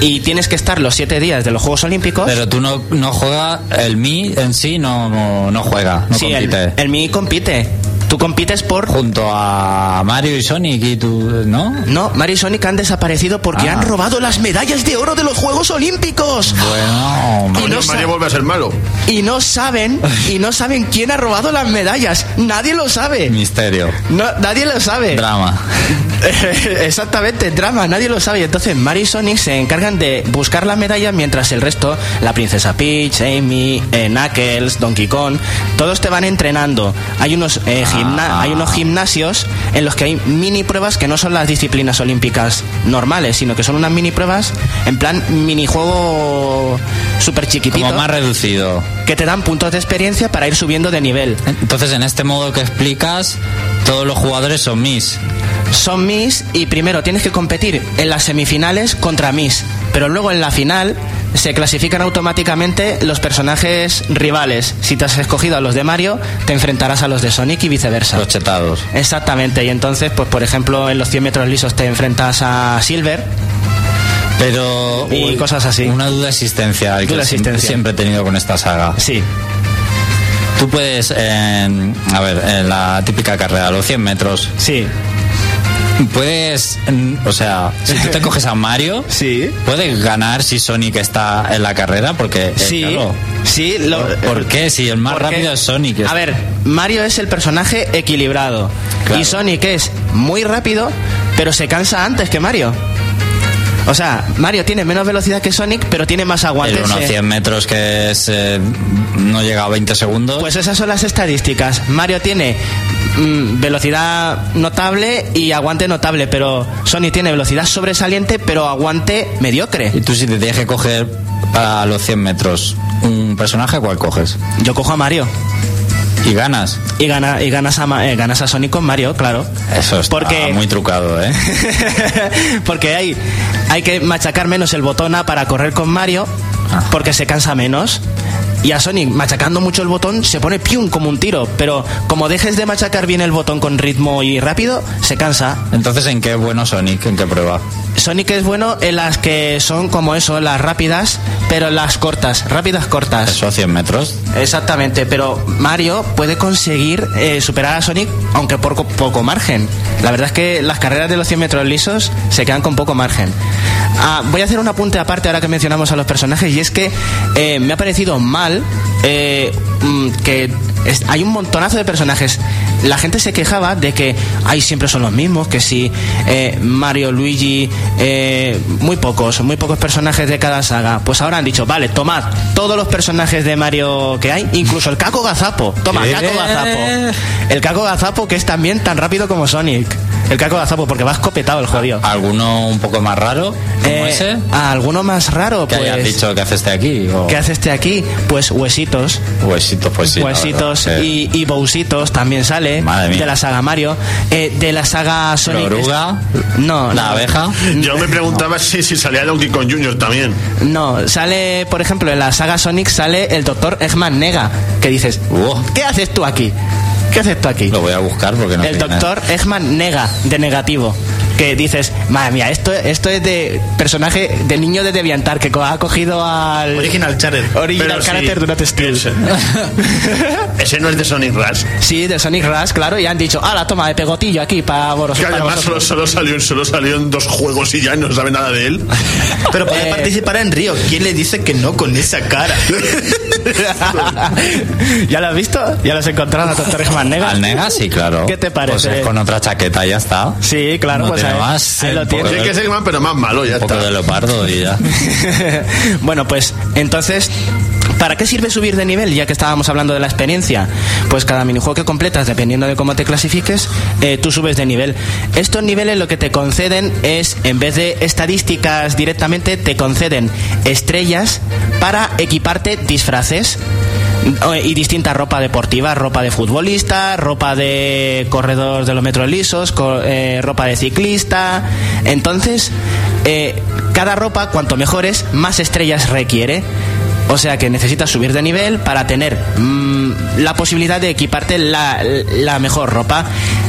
Y tienes que estar los siete días de los Juegos Olímpicos. Pero tú no, no juegas, el Mi en sí no, no, no juega, no sí, el, compite. el Mi compite. Tú compites por Junto a Mario y Sonic y tú, ¿no? No, Mario y Sonic han desaparecido porque Ah. han robado las medallas de oro de los Juegos Olímpicos. Bueno, Y Coño, no Mario vuelve a ser malo. Y no saben, y no saben quién ha robado las medallas. Nadie lo sabe. misterio, No, nadie lo sabe. drama. Exactamente, drama, nadie lo sabe. Entonces Mario y Sonic se encargan de buscar las medallas mientras el resto, la princesa Peach, Amy, eh, Knuckles, Donkey Kong, todos te van entrenando. Hay unos, eh, gimna- hay unos gimnasios en los que hay mini pruebas que no son las disciplinas olímpicas normales, sino que son unas mini pruebas en plan minijuego súper chiquitito Como más reducido. que te dan puntos de experiencia para ir subiendo de nivel. Entonces, en este modo que explicas, todos los jugadores son Mis. Son Miss y primero tienes que competir en las semifinales contra Miss, pero luego en la final se clasifican automáticamente los personajes rivales. Si te has escogido a los de Mario, te enfrentarás a los de Sonic y viceversa. Los chetados. Exactamente, y entonces, pues por ejemplo, en los 100 metros lisos te enfrentas a Silver. Pero. Y uy, cosas así. Una duda existencial que Duda existencial. siempre he tenido con esta saga. Sí, Tú puedes, en- a ver, en la típica carrera, los 100 metros, sí, puedes, o sea, si tú te coges a Mario, sí. puedes ganar si Sonic está en la carrera, porque, eh, Sí, claro, sí. Lo, ¿por qué? Si el más rápido es Sonic. A ver, Mario es el personaje equilibrado. Claro. Y Sonic es muy rápido, pero se cansa antes que Mario. O sea, Mario tiene menos velocidad que Sonic, pero tiene más aguante. unos Se- 100 metros que es, eh, no llega a 20 segundos. Pues esas son las estadísticas. Mario tiene mm, velocidad notable y aguante notable, pero Sonic tiene velocidad sobresaliente, pero aguante mediocre. y tú si te tienes que coger para los 100 metros un personaje, ¿cuál coges? Yo cojo a Mario Y ganas. y, gana, y ganas, a, eh, ganas a Sonic con Mario, claro. Eso está Porque- muy trucado, ¿eh? porque hay, hay que machacar menos el botón A para correr con Mario, Ah. porque se cansa menos. Y a Sonic, machacando mucho el botón, se pone pium como un tiro. Pero como dejes de machacar bien el botón con ritmo y rápido, se cansa. Entonces, ¿en qué es bueno Sonic? ¿En qué prueba? Sonic es bueno en las que son como eso, las rápidas, pero las cortas, rápidas cortas. Eso a 100 metros. Exactamente, pero Mario puede conseguir eh, superar a Sonic, aunque por co- poco margen. La verdad es que las carreras de los 100 metros lisos se quedan con poco margen. Ah, voy a hacer un apunte aparte ahora que mencionamos a los personajes, y es que eh, me ha parecido mal eh, mm, que es- hay un montonazo de personajes. La gente se quejaba de que hay siempre son los mismos, que si eh, Mario, Luigi, eh, muy pocos, muy pocos personajes de cada saga. Pues ahora han dicho, vale, tomad todos los personajes de Mario que hay, incluso el Caco Gazapo. Toma. Caco Gazapo. El Caco Gazapo que es también tan rápido como Sonic. El Caco Gazapo, porque va escopetado el jodido. ¿Alguno un poco más raro? Como Eh, ¿Alguno más raro? ¿Qué pues, hayas dicho que hace este aquí? O... ¿Qué hace este aquí? Pues huesitos. Huesitos, pues sí. Huesitos verdad, y, y Bowsitos también sale Madre mía. de la saga Mario. Eh, de la saga sí. Sonic. ¿La oruga? No, ¿La no. abeja? Yo me preguntaba si, si salía Donkey Kong Jr. también. No, sale, por ejemplo, en la saga Sonic sale el doctor Eggman Nega, que dices, Wow. ¿qué haces tú aquí? ¿Qué haces tú aquí? Lo voy a buscar porque no el sé doctor Eggman Nega, de negativo. Que dices, madre mía, esto, esto es de personaje de niño de Deviantar que co- ha cogido al Original Charter. original Pero sí, character de una Steel. ese. Ese no es de Sonic Rush. Sí, de Sonic Rush, claro, y han dicho, ah, la toma de pegotillo aquí para vosotros. Que para además solo, vosotros". solo, salió, solo salió en dos juegos y ya no sabe nada de él. Pero puede Eh. participar en Río. ¿Quién le dice que no con esa cara? ¿Ya lo has visto? ¿Ya lo has encontrado a Doctor Eggman Nega? Al Nega, sí, claro. ¿Qué te parece? Pues es con otra chaqueta y ya está. Sí, claro, No pues más, ahí eh, lo un tienes. Tiene que ser Eggman, pero más malo, ya Un poco está. de leopardo y ya. bueno, pues entonces, ¿para qué sirve subir de nivel? Ya que estábamos hablando de la experiencia. Pues cada minijuego que completas, dependiendo de cómo te clasifiques, eh, tú subes de nivel. Estos niveles lo que te conceden es, en vez de estadísticas directamente, te conceden estrellas para equiparte disfraces eh, y distinta ropa deportiva, ropa de futbolista, ropa de corredor de los metros lisos, co- eh, ropa de ciclista. Entonces, eh, cada ropa, cuanto mejores, más estrellas requiere. O sea que necesitas subir de nivel para tener mm, la posibilidad de equiparte la, la mejor ropa.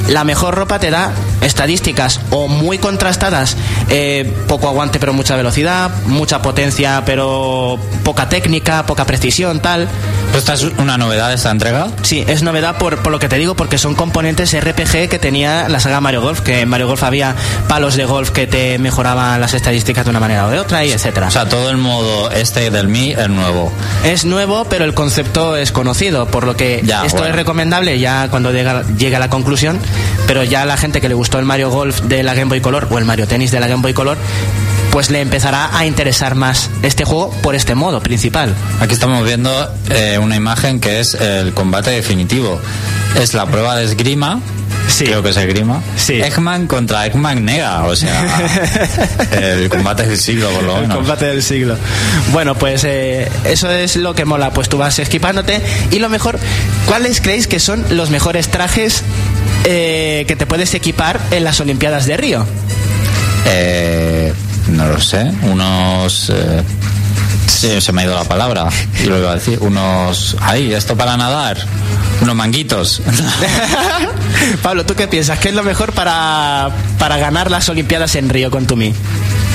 La mejor ropa te da estadísticas o muy contrastadas, eh, poco aguante pero mucha velocidad, mucha potencia pero poca técnica, poca precisión, tal. ¿Pero esta es una novedad esta entrega? Sí, es novedad por, por lo que te digo, porque son componentes RPG que tenía la saga Mario Golf, que en Mario Golf había palos de golf que te mejoraban las estadísticas de una manera o de otra, y etcétera. O sea, todo el modo este del Mi es nuevo. Es nuevo, pero el concepto es conocido, por lo que Ya, esto bueno. es recomendable ya cuando llega, llegue a la conclusión, pero ya la gente que le gustó el Mario Golf de la Game Boy Color o el Mario Tennis de la Game Boy Color, pues le empezará a interesar más este juego por este modo principal. Aquí estamos viendo eh, una imagen que es el combate definitivo. Es la prueba de esgrima. Sí. Creo que es esgrima. Sí. Eggman contra Eggman Nega. O sea, el combate del siglo, por lo El menos. combate del siglo. Bueno, pues eh, eso es lo que mola. Pues tú vas esquipándote. Y lo mejor, ¿cuáles creéis que son los mejores trajes eh, que te puedes equipar en las Olimpiadas de Río? Eh, no lo sé. Unos. Sí, se me ha ido la palabra. Y lo iba a decir. Unos. Ahí, esto para nadar. Unos manguitos. Pablo, ¿tú qué piensas? ¿Qué es lo mejor para, para ganar las Olimpiadas en Río con Tumi?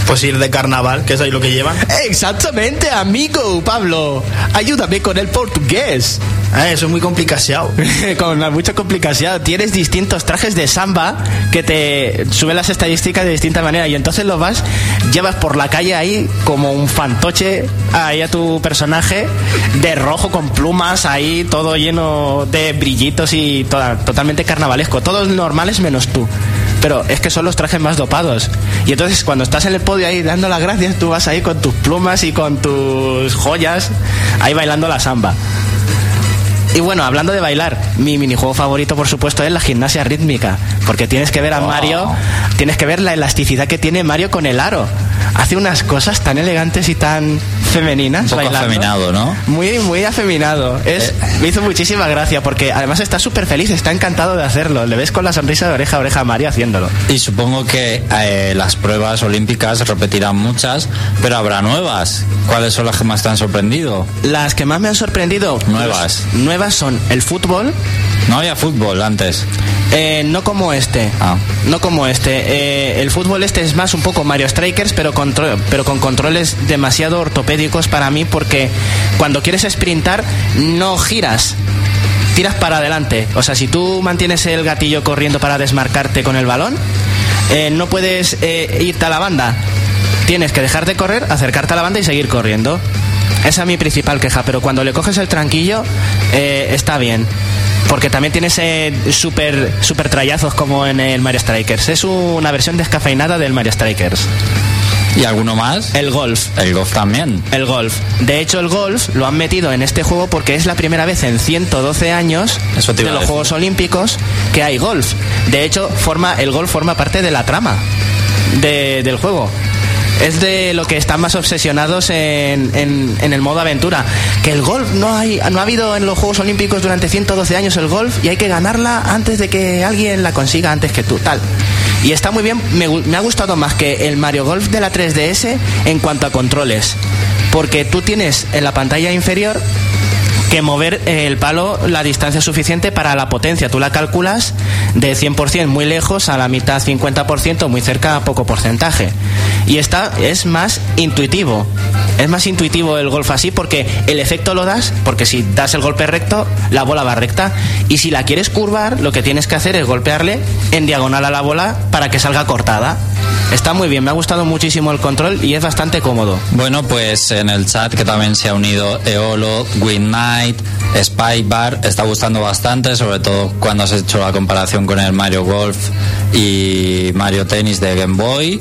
Pues ir de carnaval, que es ahí lo que llevan. Exactamente, amigo, Pablo. Ayúdame con el portugués. Ah, eso es muy complicado. con mucha complicación. Tienes distintos trajes de samba que te suben las estadísticas de distinta manera y entonces lo vas, llevas por la calle ahí como un fantoche ahí a tu personaje de rojo con plumas ahí todo lleno de brillitos y toda- totalmente carnavalesco. Todos normales menos tú. Pero es que son los trajes más dopados. Y entonces cuando estás en el podio ahí dando las gracias, tú vas ahí con tus plumas y con tus joyas, ahí bailando la samba. Y bueno, hablando de bailar, mi minijuego favorito, por supuesto, es la gimnasia rítmica. Porque tienes que ver a Oh. Mario, tienes que ver la elasticidad que tiene Mario con el aro. Hace unas cosas tan elegantes y tan femeninas. Un poco bailando. afeminado, ¿no? Muy, muy afeminado. Es, Eh. Me hizo muchísima gracia porque además está súper feliz, está encantado de hacerlo. Le ves con la sonrisa de oreja a oreja a Mario haciéndolo. Y supongo que eh, las pruebas olímpicas repetirán muchas, pero habrá nuevas. ¿Cuáles son las que más te han sorprendido? Las que más me han sorprendido. Nuevas. pues, nuevas son el fútbol, No había fútbol antes. Eh, no como este. Ah. No como este. Eh, el fútbol este es más un poco Mario Strikers, pero, pero con controles demasiado ortopédicos para mí porque cuando quieres sprintar no giras. Tiras para adelante. O sea, si tú mantienes el gatillo corriendo para desmarcarte con el balón, eh, no puedes eh, irte a la banda. Tienes que dejar de correr, acercarte a la banda y seguir corriendo. Esa es mi principal queja, pero cuando le coges el tranquillo, eh, está bien. Porque también tienes eh, super, super trayazos como en el Mario Strikers. Es una versión descafeinada del Mario Strikers. ¿Y alguno más? El golf. El golf también. El golf. De hecho, el golf lo han metido en este juego porque es la primera vez en 112 años Eso de los. Juegos Olímpicos que hay golf. De hecho, forma, el golf forma parte de la trama de- del juego. Es de lo que están más obsesionados en, en- el modo aventura. Que el golf no, hay, no ha habido en los Juegos Olímpicos durante 112 años el golf y hay que ganarla antes de que alguien la consiga antes que tú, tal. Y está muy bien, me, me ha gustado más que el Mario Golf de la 3DS en cuanto a controles. Porque tú tienes en la pantalla inferior que mover el palo la distancia suficiente para la potencia. Tú la calculas de 100% muy lejos a la mitad 50%, muy cerca a poco porcentaje. Y esta es más intuitivo. Es más intuitivo el golf así porque el efecto lo das, porque si das el golpe recto, la bola va recta. Y si la quieres curvar, lo que tienes que hacer es golpearle en diagonal a la bola para que salga cortada. Está muy bien, me ha gustado muchísimo el control y es bastante cómodo. Bueno, pues en el chat que también se ha unido Eolo, Win Knight, Spy Bar, está gustando bastante, sobre todo cuando has hecho la comparación con el Mario Golf y Mario Tennis de Game Boy.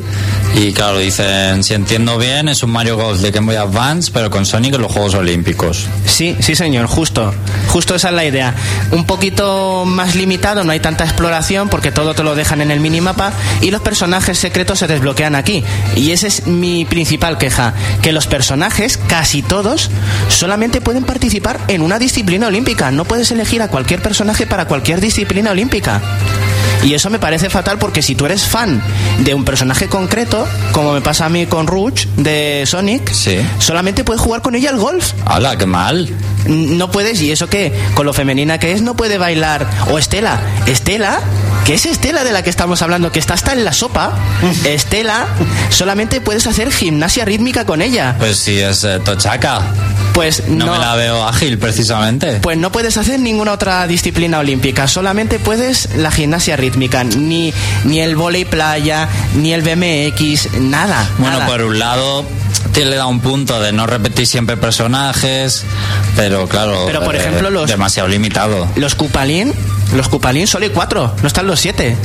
Y claro, dicen, si entiendo bien, es un Mario Golf de Game Boy Advance, pero con Sonic en los Juegos Olímpicos. Sí, sí señor, justo. Justo esa es la idea. Un poquito más limitado, no hay tanta exploración porque todo te lo dejan en el minimapa y los personajes secretos se desbloquean aquí. Y esa es mi principal queja, que los personajes, casi todos, solamente pueden participar en una disciplina olímpica. No puedes elegir a cualquier personaje para cualquier disciplina olímpica. Y eso me parece fatal porque si tú eres fan de un personaje concreto, como me pasa a mí con Rouge de Sonic, Sí. solamente puedes jugar con ella al golf. ¡Hala, qué mal! No puedes, y eso que, con lo femenina que es, no puede bailar. O Estela. Estela, que es Estela de la que estamos hablando, que está hasta en la sopa. Estela, solamente puedes hacer gimnasia rítmica con ella. Pues si es eh, Tochaka, Pues no, no. me la veo ágil precisamente. Pues no puedes hacer ninguna otra disciplina olímpica, solamente puedes la gimnasia rítmica, ni, ni el volei playa, ni el BMX, nada. Bueno, nada. por un lado, te le da un punto de no repetir siempre personajes, pero claro, Pero, por eh, ejemplo, los- demasiado limitado. Los Cupalín, los Cupalín solo hay cuatro, no están los siete.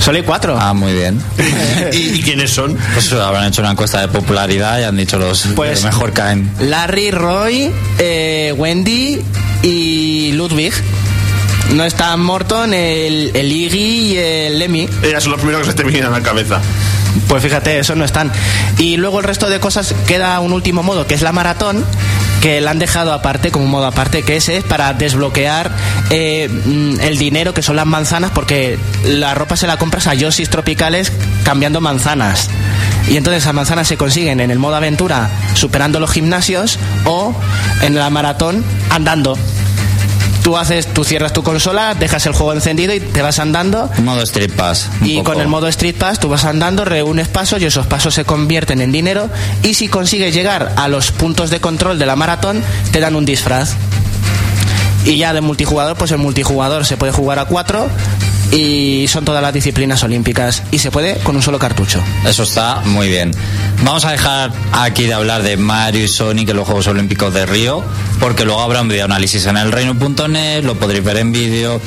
Solo hay cuatro. Ah, muy bien. ¿Y, y quiénes son? Pues habrán hecho una encuesta de popularidad y han dicho los Pues- que mejor caen. Larry, Roy, eh, Wendy y Ludwig. No están Morton, el, el Iggy y el Lemmy. Ellas son los primeros que se te vienen a la cabeza. Pues fíjate, esos no están. Y luego el resto de cosas queda un último modo, que es la maratón, que la han dejado aparte, como un modo aparte, que ese es para desbloquear eh, mm, el dinero, que son las manzanas, porque la ropa se la compras a Yoshis tropicales cambiando manzanas. Y entonces las manzanas se consiguen en el modo aventura superando los gimnasios o en la maratón andando. Tú haces, tú cierras tu consola, dejas el juego encendido y te vas andando modo Street Pass. y poco. con el modo Street Pass tú vas andando, reúnes pasos y esos pasos se convierten en dinero y si consigues llegar a los puntos de control de la maratón te dan un disfraz. Y ya de multijugador, pues el multijugador se puede jugar a cuatro y son todas las disciplinas olímpicas y se puede con un solo cartucho. Eso está muy bien. Vamos a dejar aquí de hablar de Mario y Sonic en los Juegos Olímpicos de Río, porque luego habrá un videoanálisis en el reino.net, lo podréis ver en vídeo,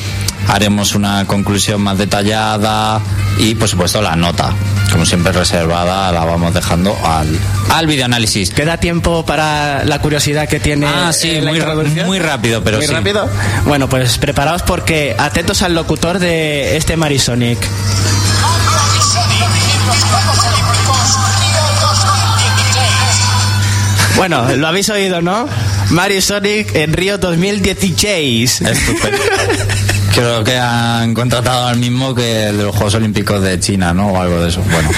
haremos una conclusión más detallada y, por supuesto, la nota, como siempre reservada, la vamos dejando al, al videoanálisis. ¿Queda tiempo para la curiosidad que tiene Ah, sí, eh, muy, muy rápido, pero Muy sí. rápido. Bueno, pues preparaos porque atentos al locutor de este Marisonic. Bueno, lo habéis oído, ¿no? Mario Sonic en Río 2016. Estupendo. Creo que han contratado al mismo que el de los Juegos Olímpicos de China, ¿no? O algo de eso. Bueno.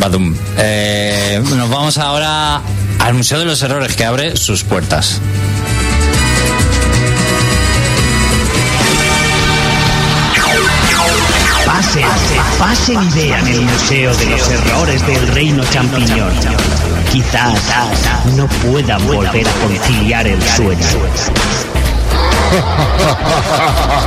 Badum. Eh, nos vamos ahora al Museo de los Errores que abre sus puertas. Pasen y vean el Museo de los Errores del Reino Champiñón. Quizás no puedan volver a conciliar el sueño.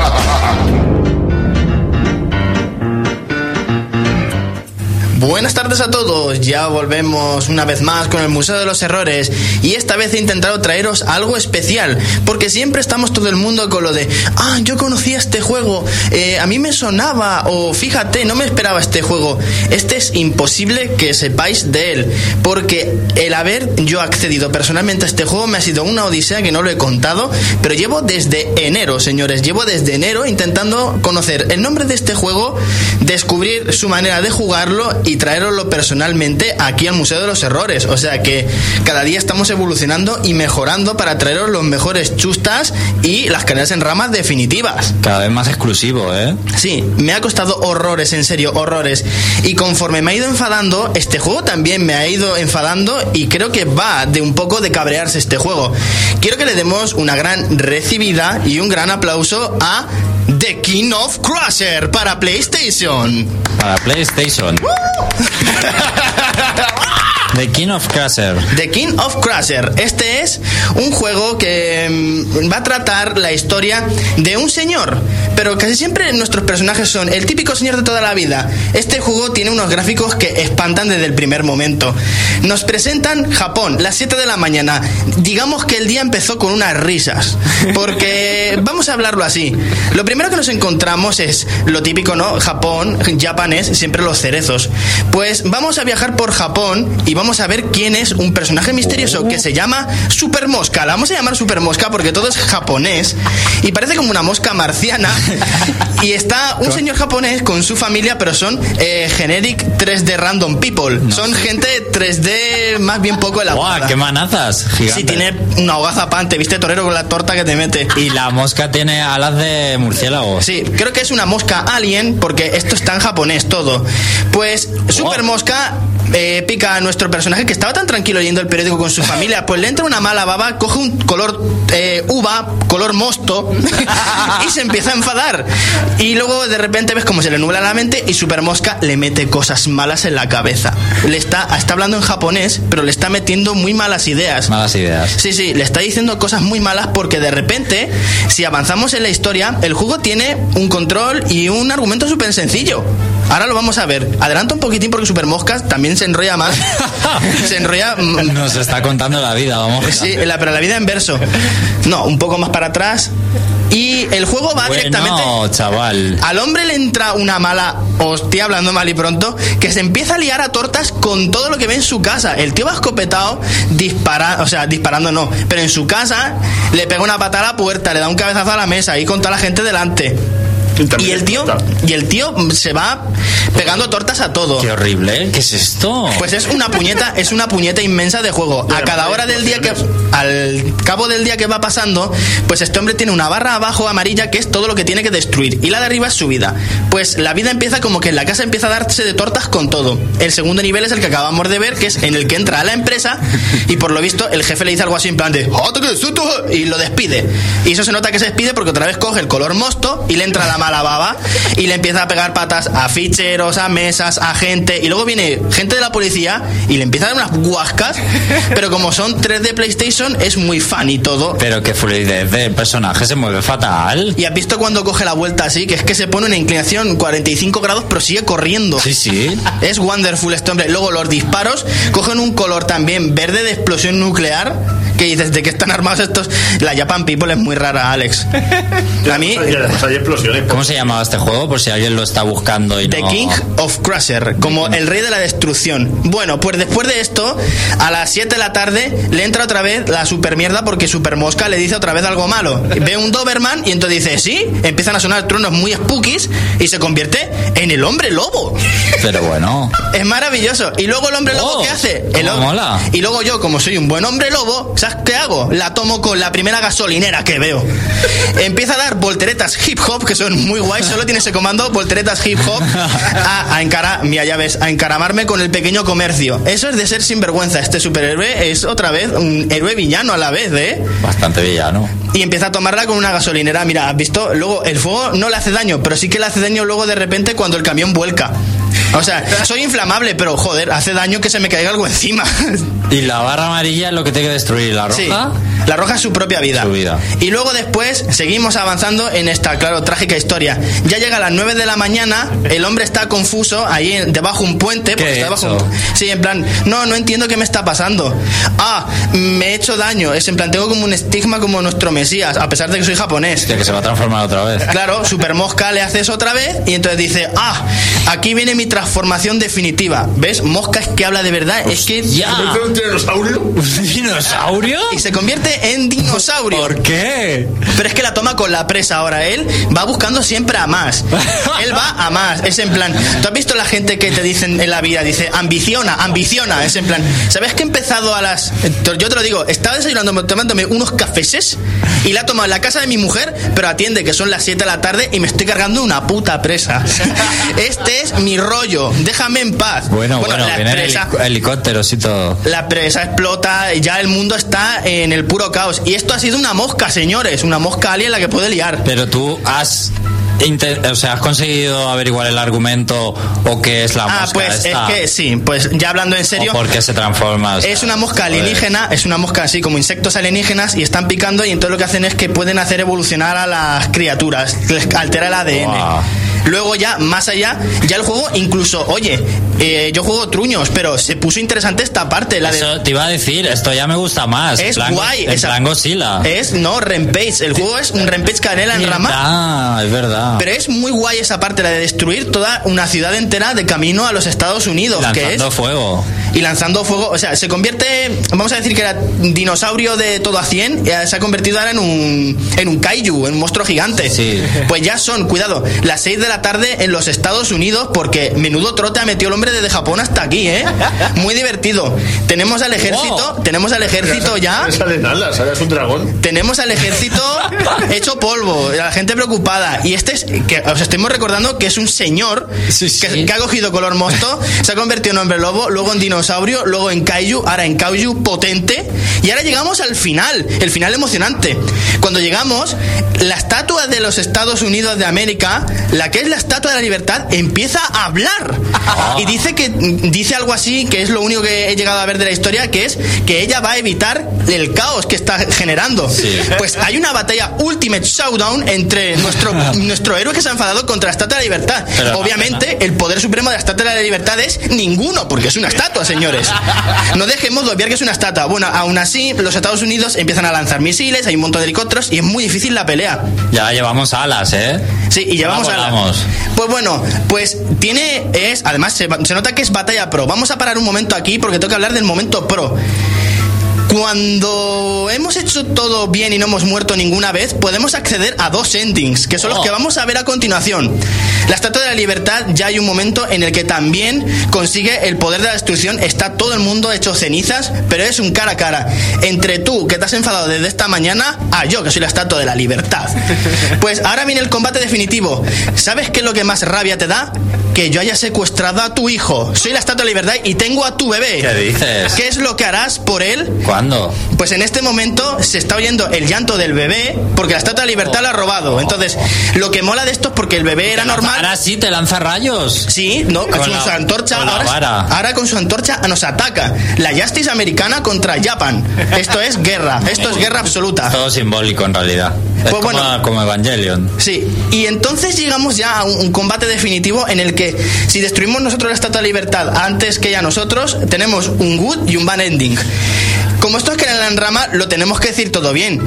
Buenas tardes a todos, ya volvemos una vez más con el Museo de los Errores y esta vez he intentado traeros algo especial, porque siempre estamos todo el mundo con lo de, ah, yo conocía este juego, eh, a mí me sonaba, o fíjate, no me esperaba este juego. Este es imposible que sepáis de él, porque el haber yo accedido personalmente a este juego me ha sido una odisea que no lo he contado, pero llevo desde enero, señores, llevo desde enero intentando conocer el nombre de este juego, descubrir su manera de jugarlo y y traeroslo personalmente aquí al Museo de los Errores. O sea que cada día estamos evolucionando y mejorando para traeros los mejores chustas y las carreras en ramas definitivas. Cada vez más exclusivo, ¿eh? Sí, me ha costado horrores, en serio, horrores. Y conforme me ha ido enfadando, este juego también me ha ido enfadando y creo que va de un poco de cabrearse este juego. Quiero que le demos una gran recibida y un gran aplauso a The King of Crusher para PlayStation. Para PlayStation. The King of Crusher. The King of Crusher. Este es un juego que mm, va a tratar la historia de un señor, pero casi siempre nuestros personajes son el típico señor de toda la vida. Este juego tiene unos gráficos que espantan desde el primer momento. Nos presentan Japón, las 7 de la mañana. Digamos que el día empezó con unas risas, porque vamos a hablarlo así. Lo primero que nos encontramos es lo típico, ¿no? Japón, japonés, siempre los cerezos. Pues vamos a viajar por Japón y vamos a ver quién es un personaje misterioso que se llama Super Mosca. La vamos a llamar Super Mosca porque todo es japonés y parece como una mosca marciana. Y está un señor japonés con su familia, pero son eh, generic 3D random people. son gente 3D más bien poco elaborada. ¡Guau! ¡Qué manazas! Sí, Gigantes. tiene una hogazapante, ¿viste? Torero con la torta que te mete. Y la mosca tiene alas de murciélago. Sí, creo que es una mosca alien porque esto está en japonés todo. Pues Super Mosca eh, pica a nuestro personaje que estaba tan tranquilo leyendo el periódico con su familia, pues le entra una mala baba, coge un color eh, uva, color mosto y se empieza a enfadar. Y luego de repente ves como se le nubla la mente y Super Mosca le mete cosas malas en la cabeza. Le está, está hablando en japonés, pero le está metiendo muy malas ideas. Malas ideas. Sí, sí, le está diciendo cosas muy malas porque de repente, si avanzamos en la historia, el juego tiene un control y un argumento súper sencillo. Ahora lo vamos a ver. Adelanta un poquitín porque Super Moscas también se enrolla más. se enrolla. mm, Nos está contando la vida, vamos. Sí, la- pero la vida en verso. No, un poco más para atrás. Y el juego va directamente. Bueno, chaval. Al hombre le entra una mala hostia, hablando mal y pronto, que se empieza a liar a tortas con todo lo que ve en su casa. El tío va escopetado, dispara, o sea, disparando no, pero en su casa le pega una patada a la puerta, le da un cabezazo a la mesa y con toda la gente delante. Y el tío, y el tío se va pegando tortas a todo. Qué horrible. ¿eh? ¿Qué es esto? Pues es una puñeta, es una puñeta inmensa de juego. A cada hora del día que, al cabo del día que va pasando, pues este hombre tiene una barra abajo amarilla que es todo lo que tiene que destruir y la de arriba es su vida. Pues la vida empieza como que en la casa empieza a darse de tortas con todo. El segundo nivel es el que acabamos de ver, que es en el que entra a la empresa y por lo visto el jefe le dice algo así en plan de "Ah, y lo despide. Y eso se nota que se despide porque otra vez coge el color mosto y le entra la mala baba y le empieza a pegar patas a ficheros, a mesas, a gente. Y luego viene gente de la policía y le empieza a dar unas guascas. Pero como son 3 de PlayStation, es muy fan y todo. Pero qué fluidez del personaje se mueve fatal. Y has visto cuando coge la vuelta así, que es que se pone una inclinación 45 grados, pero sigue corriendo. Sí, sí. Es wonderful este hombre. Luego los disparos cogen un color también verde de explosión nuclear. Que dices, ¿de qué están armados estos? La Japan People es muy rara, Alex. A mí, Y además hay explosiones. ¿Cómo se llamaba este juego? Por si alguien lo está buscando y The no... King of Crusher, como el rey de la destrucción. Bueno, pues después de esto, a las 7 de la tarde, le entra otra vez la super mierda porque Super Mosca le dice otra vez algo malo. Ve un Doberman y entonces dice, sí, empiezan a sonar truenos muy spookies y se convierte en el hombre lobo. Pero bueno. Es maravilloso. Y luego el hombre lobo, Oh, ¿qué hace? cómo El hom- mola. Y luego yo, como soy un buen hombre lobo, ¿sabes qué hago? La tomo con la primera gasolinera que veo. Empieza a dar volteretas hip hop, que son muy guays, solo tiene ese comando, volteretas hip hop, a, a encarar, mira, ya ves, a encaramarme con el pequeño comercio. Eso es de ser sinvergüenza. Este superhéroe es otra vez un héroe villano a la vez, ¿eh? Bastante villano. y empieza a tomarla con una gasolinera. Mira, ¿has visto? Luego el fuego no le hace daño, pero sí que le hace daño luego de repente cuando el camión vuelca. O sea, soy inflamable, pero joder, hace daño que se me caiga algo encima. Y la barra amarilla es lo que tiene que destruir. La roja. Sí, la roja es su propia vida. Su vida. Y luego después seguimos avanzando en esta, claro, trágica historia. Ya llega a las 9 de la mañana, el hombre está confuso ahí debajo de un puente. porque ¿Qué he está debajo un- Sí, en plan, no, no entiendo qué me está pasando. Ah, me he hecho daño. Es en plan, tengo como un estigma como nuestro Mesías, a pesar de que soy japonés. Hostia, que se va a transformar otra vez. Claro, Super Mosca le hace eso otra vez y entonces dice, ah, aquí viene mi mi transformación definitiva. ¿Ves? Mosca es que habla de verdad. Es que. Ya. ¿Es un tiranosaurio? ¿Un dinosaurio? Y se convierte en dinosaurio. ¿Por qué? Pero es que la toma con la presa ahora. Él va buscando siempre a más. Él va a más. Es en plan. ¿Tú has visto la gente que te dicen en la vida? Dice, ambiciona, ambiciona. Es en plan. ¿Sabes que he empezado a las. Yo te lo digo, estaba desayunando, tomándome unos cafeses y la he tomado en la casa de mi mujer, pero atiende que son las 7 de la tarde y me estoy cargando una puta presa. Este es mi rollo. Déjame en paz. Bueno, bueno, la vienen presa- helic- helicópteros y todo. la presa explota, ya el mundo está en el puro caos. Y esto ha sido una mosca, señores, una mosca alien la que puede liar. Pero tú has. O sea, ¿has conseguido averiguar el argumento o qué es la Ah, mosca pues esta? es que sí, pues ya hablando en serio. ¿O por qué se transforma? O sea, Es una mosca alienígena, es una mosca así como insectos alienígenas y están picando y entonces lo que hacen es que pueden hacer evolucionar a las criaturas, les altera el ADN. Luego ya, más allá, ya el juego incluso, oye, eh, yo juego truños, pero se puso interesante esta parte, la de... Eso te iba a decir, esto ya me gusta más. Es guay. Plan Godzilla. Es, no, Rampage. El juego es un Rampage canela en rama. Ah, es verdad. Pero es muy guay esa parte, la de destruir toda una ciudad entera de camino a los Estados Unidos, que es Lanzando fuego. y lanzando fuego, o sea, se convierte, vamos a decir que era dinosaurio de todo a 100, eh, se ha convertido ahora en un en un kaiju, en un monstruo gigante. Sí. Pues ya son, cuidado, las 6 de la tarde en los Estados Unidos porque menudo trote ha metido el hombre desde Japón hasta aquí, ¿eh? Muy divertido. Tenemos al ejército, Wow. tenemos al ejército ya No salen alas, ahora es un dragón. tenemos al ejército hecho polvo, la gente preocupada. Y este es, que os estamos recordando que es un señor Sí, sí. Que, que ha cogido color mosto, se ha convertido en hombre lobo, luego en dinosaurio, luego en kaiju, ahora en kaiju potente. Y ahora llegamos al final, el final emocionante. Cuando llegamos, la estatua de los Estados Unidos de América, la que es la estatua de la libertad, empieza a hablar. Y dice que dice algo así, que es lo único que he llegado a ver de la historia, que es que ella va a evitar el caos que está generando. Sí. Pues hay una batalla Ultimate Showdown entre nuestro, nuestro héroe que se ha enfadado contra la Estatua de la Libertad. Pero no, Obviamente, el poder supremo de la Estatua de la Libertad es ninguno, porque es una estatua, señores. No dejemos de obviar que es una estatua. Bueno, aún así, los Estados Unidos empiezan a lanzar misiles, hay un montón de helicópteros y es muy difícil la pelea. Ya llevamos alas, ¿eh? Sí, y llevamos Ya a la... volamos. Pues bueno, pues tiene es además se, se nota que es batalla pro. Vamos a parar un momento aquí porque tengo que hablar del momento pro. Cuando hemos hecho todo bien y no hemos muerto ninguna vez, podemos acceder a dos endings, que son los Oh. que vamos a ver a continuación. La Estatua de la Libertad ya hay un momento en el que también consigue el poder de la destrucción. Está todo el mundo hecho cenizas, pero es un cara a cara. Entre tú, que te has enfadado desde esta mañana, a yo, que soy la Estatua de la Libertad. Pues ahora viene el combate definitivo. ¿Sabes qué es lo que más rabia te da? Que yo haya secuestrado a tu hijo. Soy la Estatua de la Libertad y tengo a tu bebé. ¿Qué dices? ¿Qué es lo que harás por él? ¿Cuándo? Pues en este momento se está oyendo el llanto del bebé porque la Estatua de Libertad la ha robado. Entonces, lo que mola de esto es porque el bebé era normal. Ahora sí te lanza rayos. Sí, no, Con con, la- su antorcha con ahora, vara. ahora con su antorcha nos ataca. La Justice americana contra Japan. Esto es guerra, esto es guerra absoluta. Todo simbólico en realidad. Es Pues como, bueno. como Evangelion. Sí, y entonces llegamos ya a un, un combate definitivo en el que si destruimos nosotros la Estatua de Libertad antes que ya nosotros, tenemos un good y un bad ending. Como esto es que en la rama lo tenemos que decir todo bien.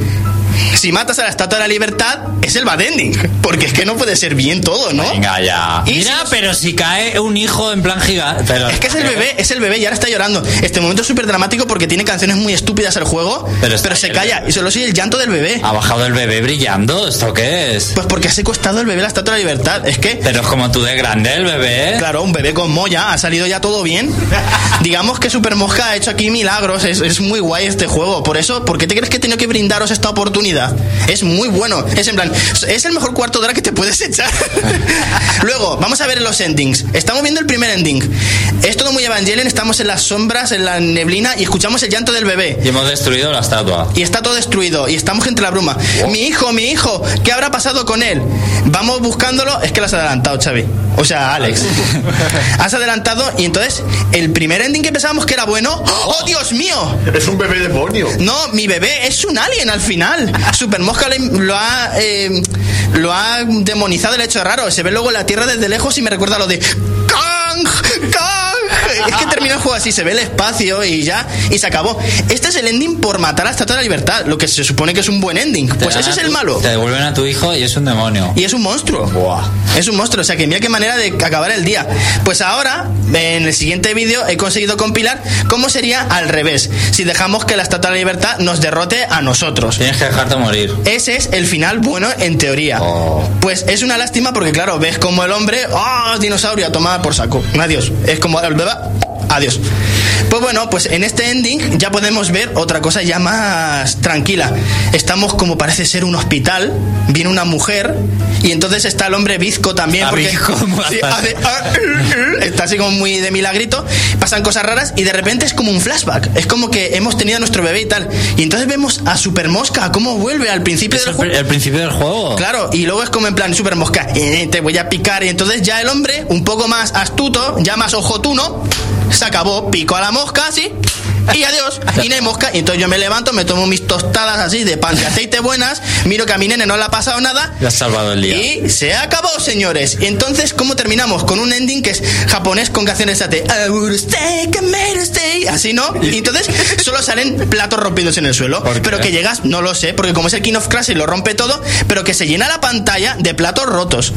Si matas a la Estatua de la Libertad, es el bad ending. Porque es que no puede ser bien todo, ¿no? Venga ya. Y Mira, si nos- pero si cae un hijo en plan gigante. Pero, Es que es el bebé, es el bebé y ahora está llorando. Este momento es súper dramático porque tiene canciones muy estúpidas el juego, Pero pero, se calla bebé. y solo sigue el llanto del bebé. Ha bajado el bebé brillando. ¿Esto qué es? Pues porque ha secuestrado el bebé la Estatua de la Libertad. Es que Pero es como tú de grande el bebé. Claro, un bebé con molla, ha salido ya todo bien. Digamos que Super Mosca ha hecho aquí milagros, es, es muy guay este juego. Por eso, ¿por qué te crees que he tenido que brindaros esta oportunidad? Es muy bueno, es en plan, es el mejor cuarto de hora que te puedes echar. Luego, vamos a ver los endings. Estamos viendo el primer ending. Es todo muy Evangelion, estamos en las sombras, en la neblina y escuchamos el llanto del bebé. Y hemos destruido la estatua. Y está todo destruido y estamos entre la bruma. Mi hijo, mi hijo, ¿qué habrá pasado con él? Vamos buscándolo. Es que lo has adelantado, Xavi. O sea, Alex. has adelantado y entonces el primer ending que pensábamos que era bueno. ¡Oh, Dios mío! Es un bebé demonio. No, mi bebé es un alien al final. Super Mosca lo, ha eh, lo ha demonizado el hecho raro. Se ve luego la tierra desde lejos y me recuerda lo de Kang, Kang. Terminó juego así, se ve el espacio y ya, y se acabó. Este es el ending por matar a Estatua de la Libertad, lo que se supone que es un buen ending. Te Pues ese es el tu- malo. Te devuelven a tu hijo y es un demonio. Y es un monstruo. Es un monstruo. O sea que mira qué manera de acabar el día. Pues ahora, en el siguiente vídeo, he conseguido compilar cómo sería al revés. Si dejamos que la Estatua de la Libertad nos derrote a nosotros. Tienes que dejarte morir. Ese es el final bueno en teoría. Oh. Pues es una lástima porque, claro, ves como el hombre, ¡ah, dinosaurio! A tomar por saco. Adiós. Es como el bebé. Adiós. Pues bueno, pues en este ending ya podemos ver otra cosa ya más tranquila. Estamos como parece ser un hospital, viene una mujer y entonces está el hombre bizco también. Está porque Sí, hace- ah, está así como muy de milagrito, pasan cosas raras y de repente es como un flashback. Es como que hemos tenido a nuestro bebé y tal. Y entonces vemos a Super Mosca, cómo vuelve al principio del el, juego. el principio del juego. Claro, y luego es como en plan super mosca, eh, te voy a picar. Y entonces ya el hombre, un poco más astuto, ya más ojotuno, se acabó, pico a la mosca así. Y adiós, y no hay mosca. Y entonces yo me levanto, me tomo mis tostadas así de pan de aceite buenas, miro que a mi nene no le ha pasado nada. Le has salvado el día. Y se acabó, señores. Entonces, ¿cómo terminamos? Con un ending que es japonés con canciones de. Así, ¿no? Y entonces solo salen platos rompiéndose en el suelo. Pero que llegas, no lo sé, porque como es el King of Crash y lo rompe todo, pero que se llena la pantalla de platos rotos.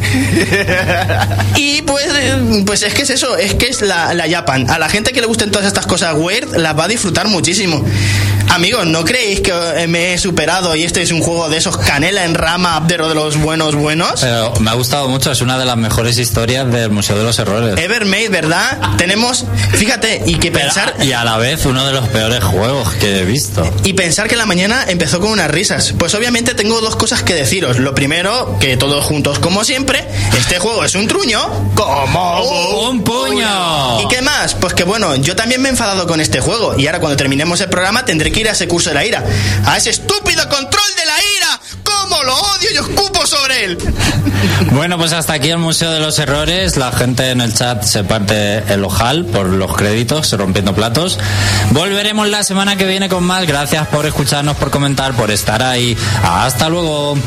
y pues, eh, pues es que es eso, es que es la, la Japan. A la gente que le gusten todas estas cosas weird, las va a disfrutar muchísimo. Amigos, ¿no creéis que me he superado y este es un juego de esos canela en rama de de los buenos buenos? Pero me ha gustado mucho, es una de las mejores historias del Museo de los Errores. Evermade, ¿verdad? Tenemos, fíjate, y que Pero- pensar y a la vez uno de los peores juegos que he visto. y pensar que la mañana empezó con unas risas. Pues obviamente tengo dos cosas que deciros. Lo primero, que todos juntos como siempre, este juego es un truño. Como ¡Un puño! ¿Y qué más? Pues que bueno, yo también me he enfadado con este juego y ahora cuando terminemos el programa tendré que ir a ese curso de la ira. A ese estúpido control de la ira. ¡Cómo lo odio y escupo sobre él! Bueno, pues hasta aquí el Museo de los Errores. La gente en el chat se parte el ojal por los créditos, rompiendo platos. Volveremos la semana que viene con más. Gracias por escucharnos, por comentar, por estar ahí. Hasta luego.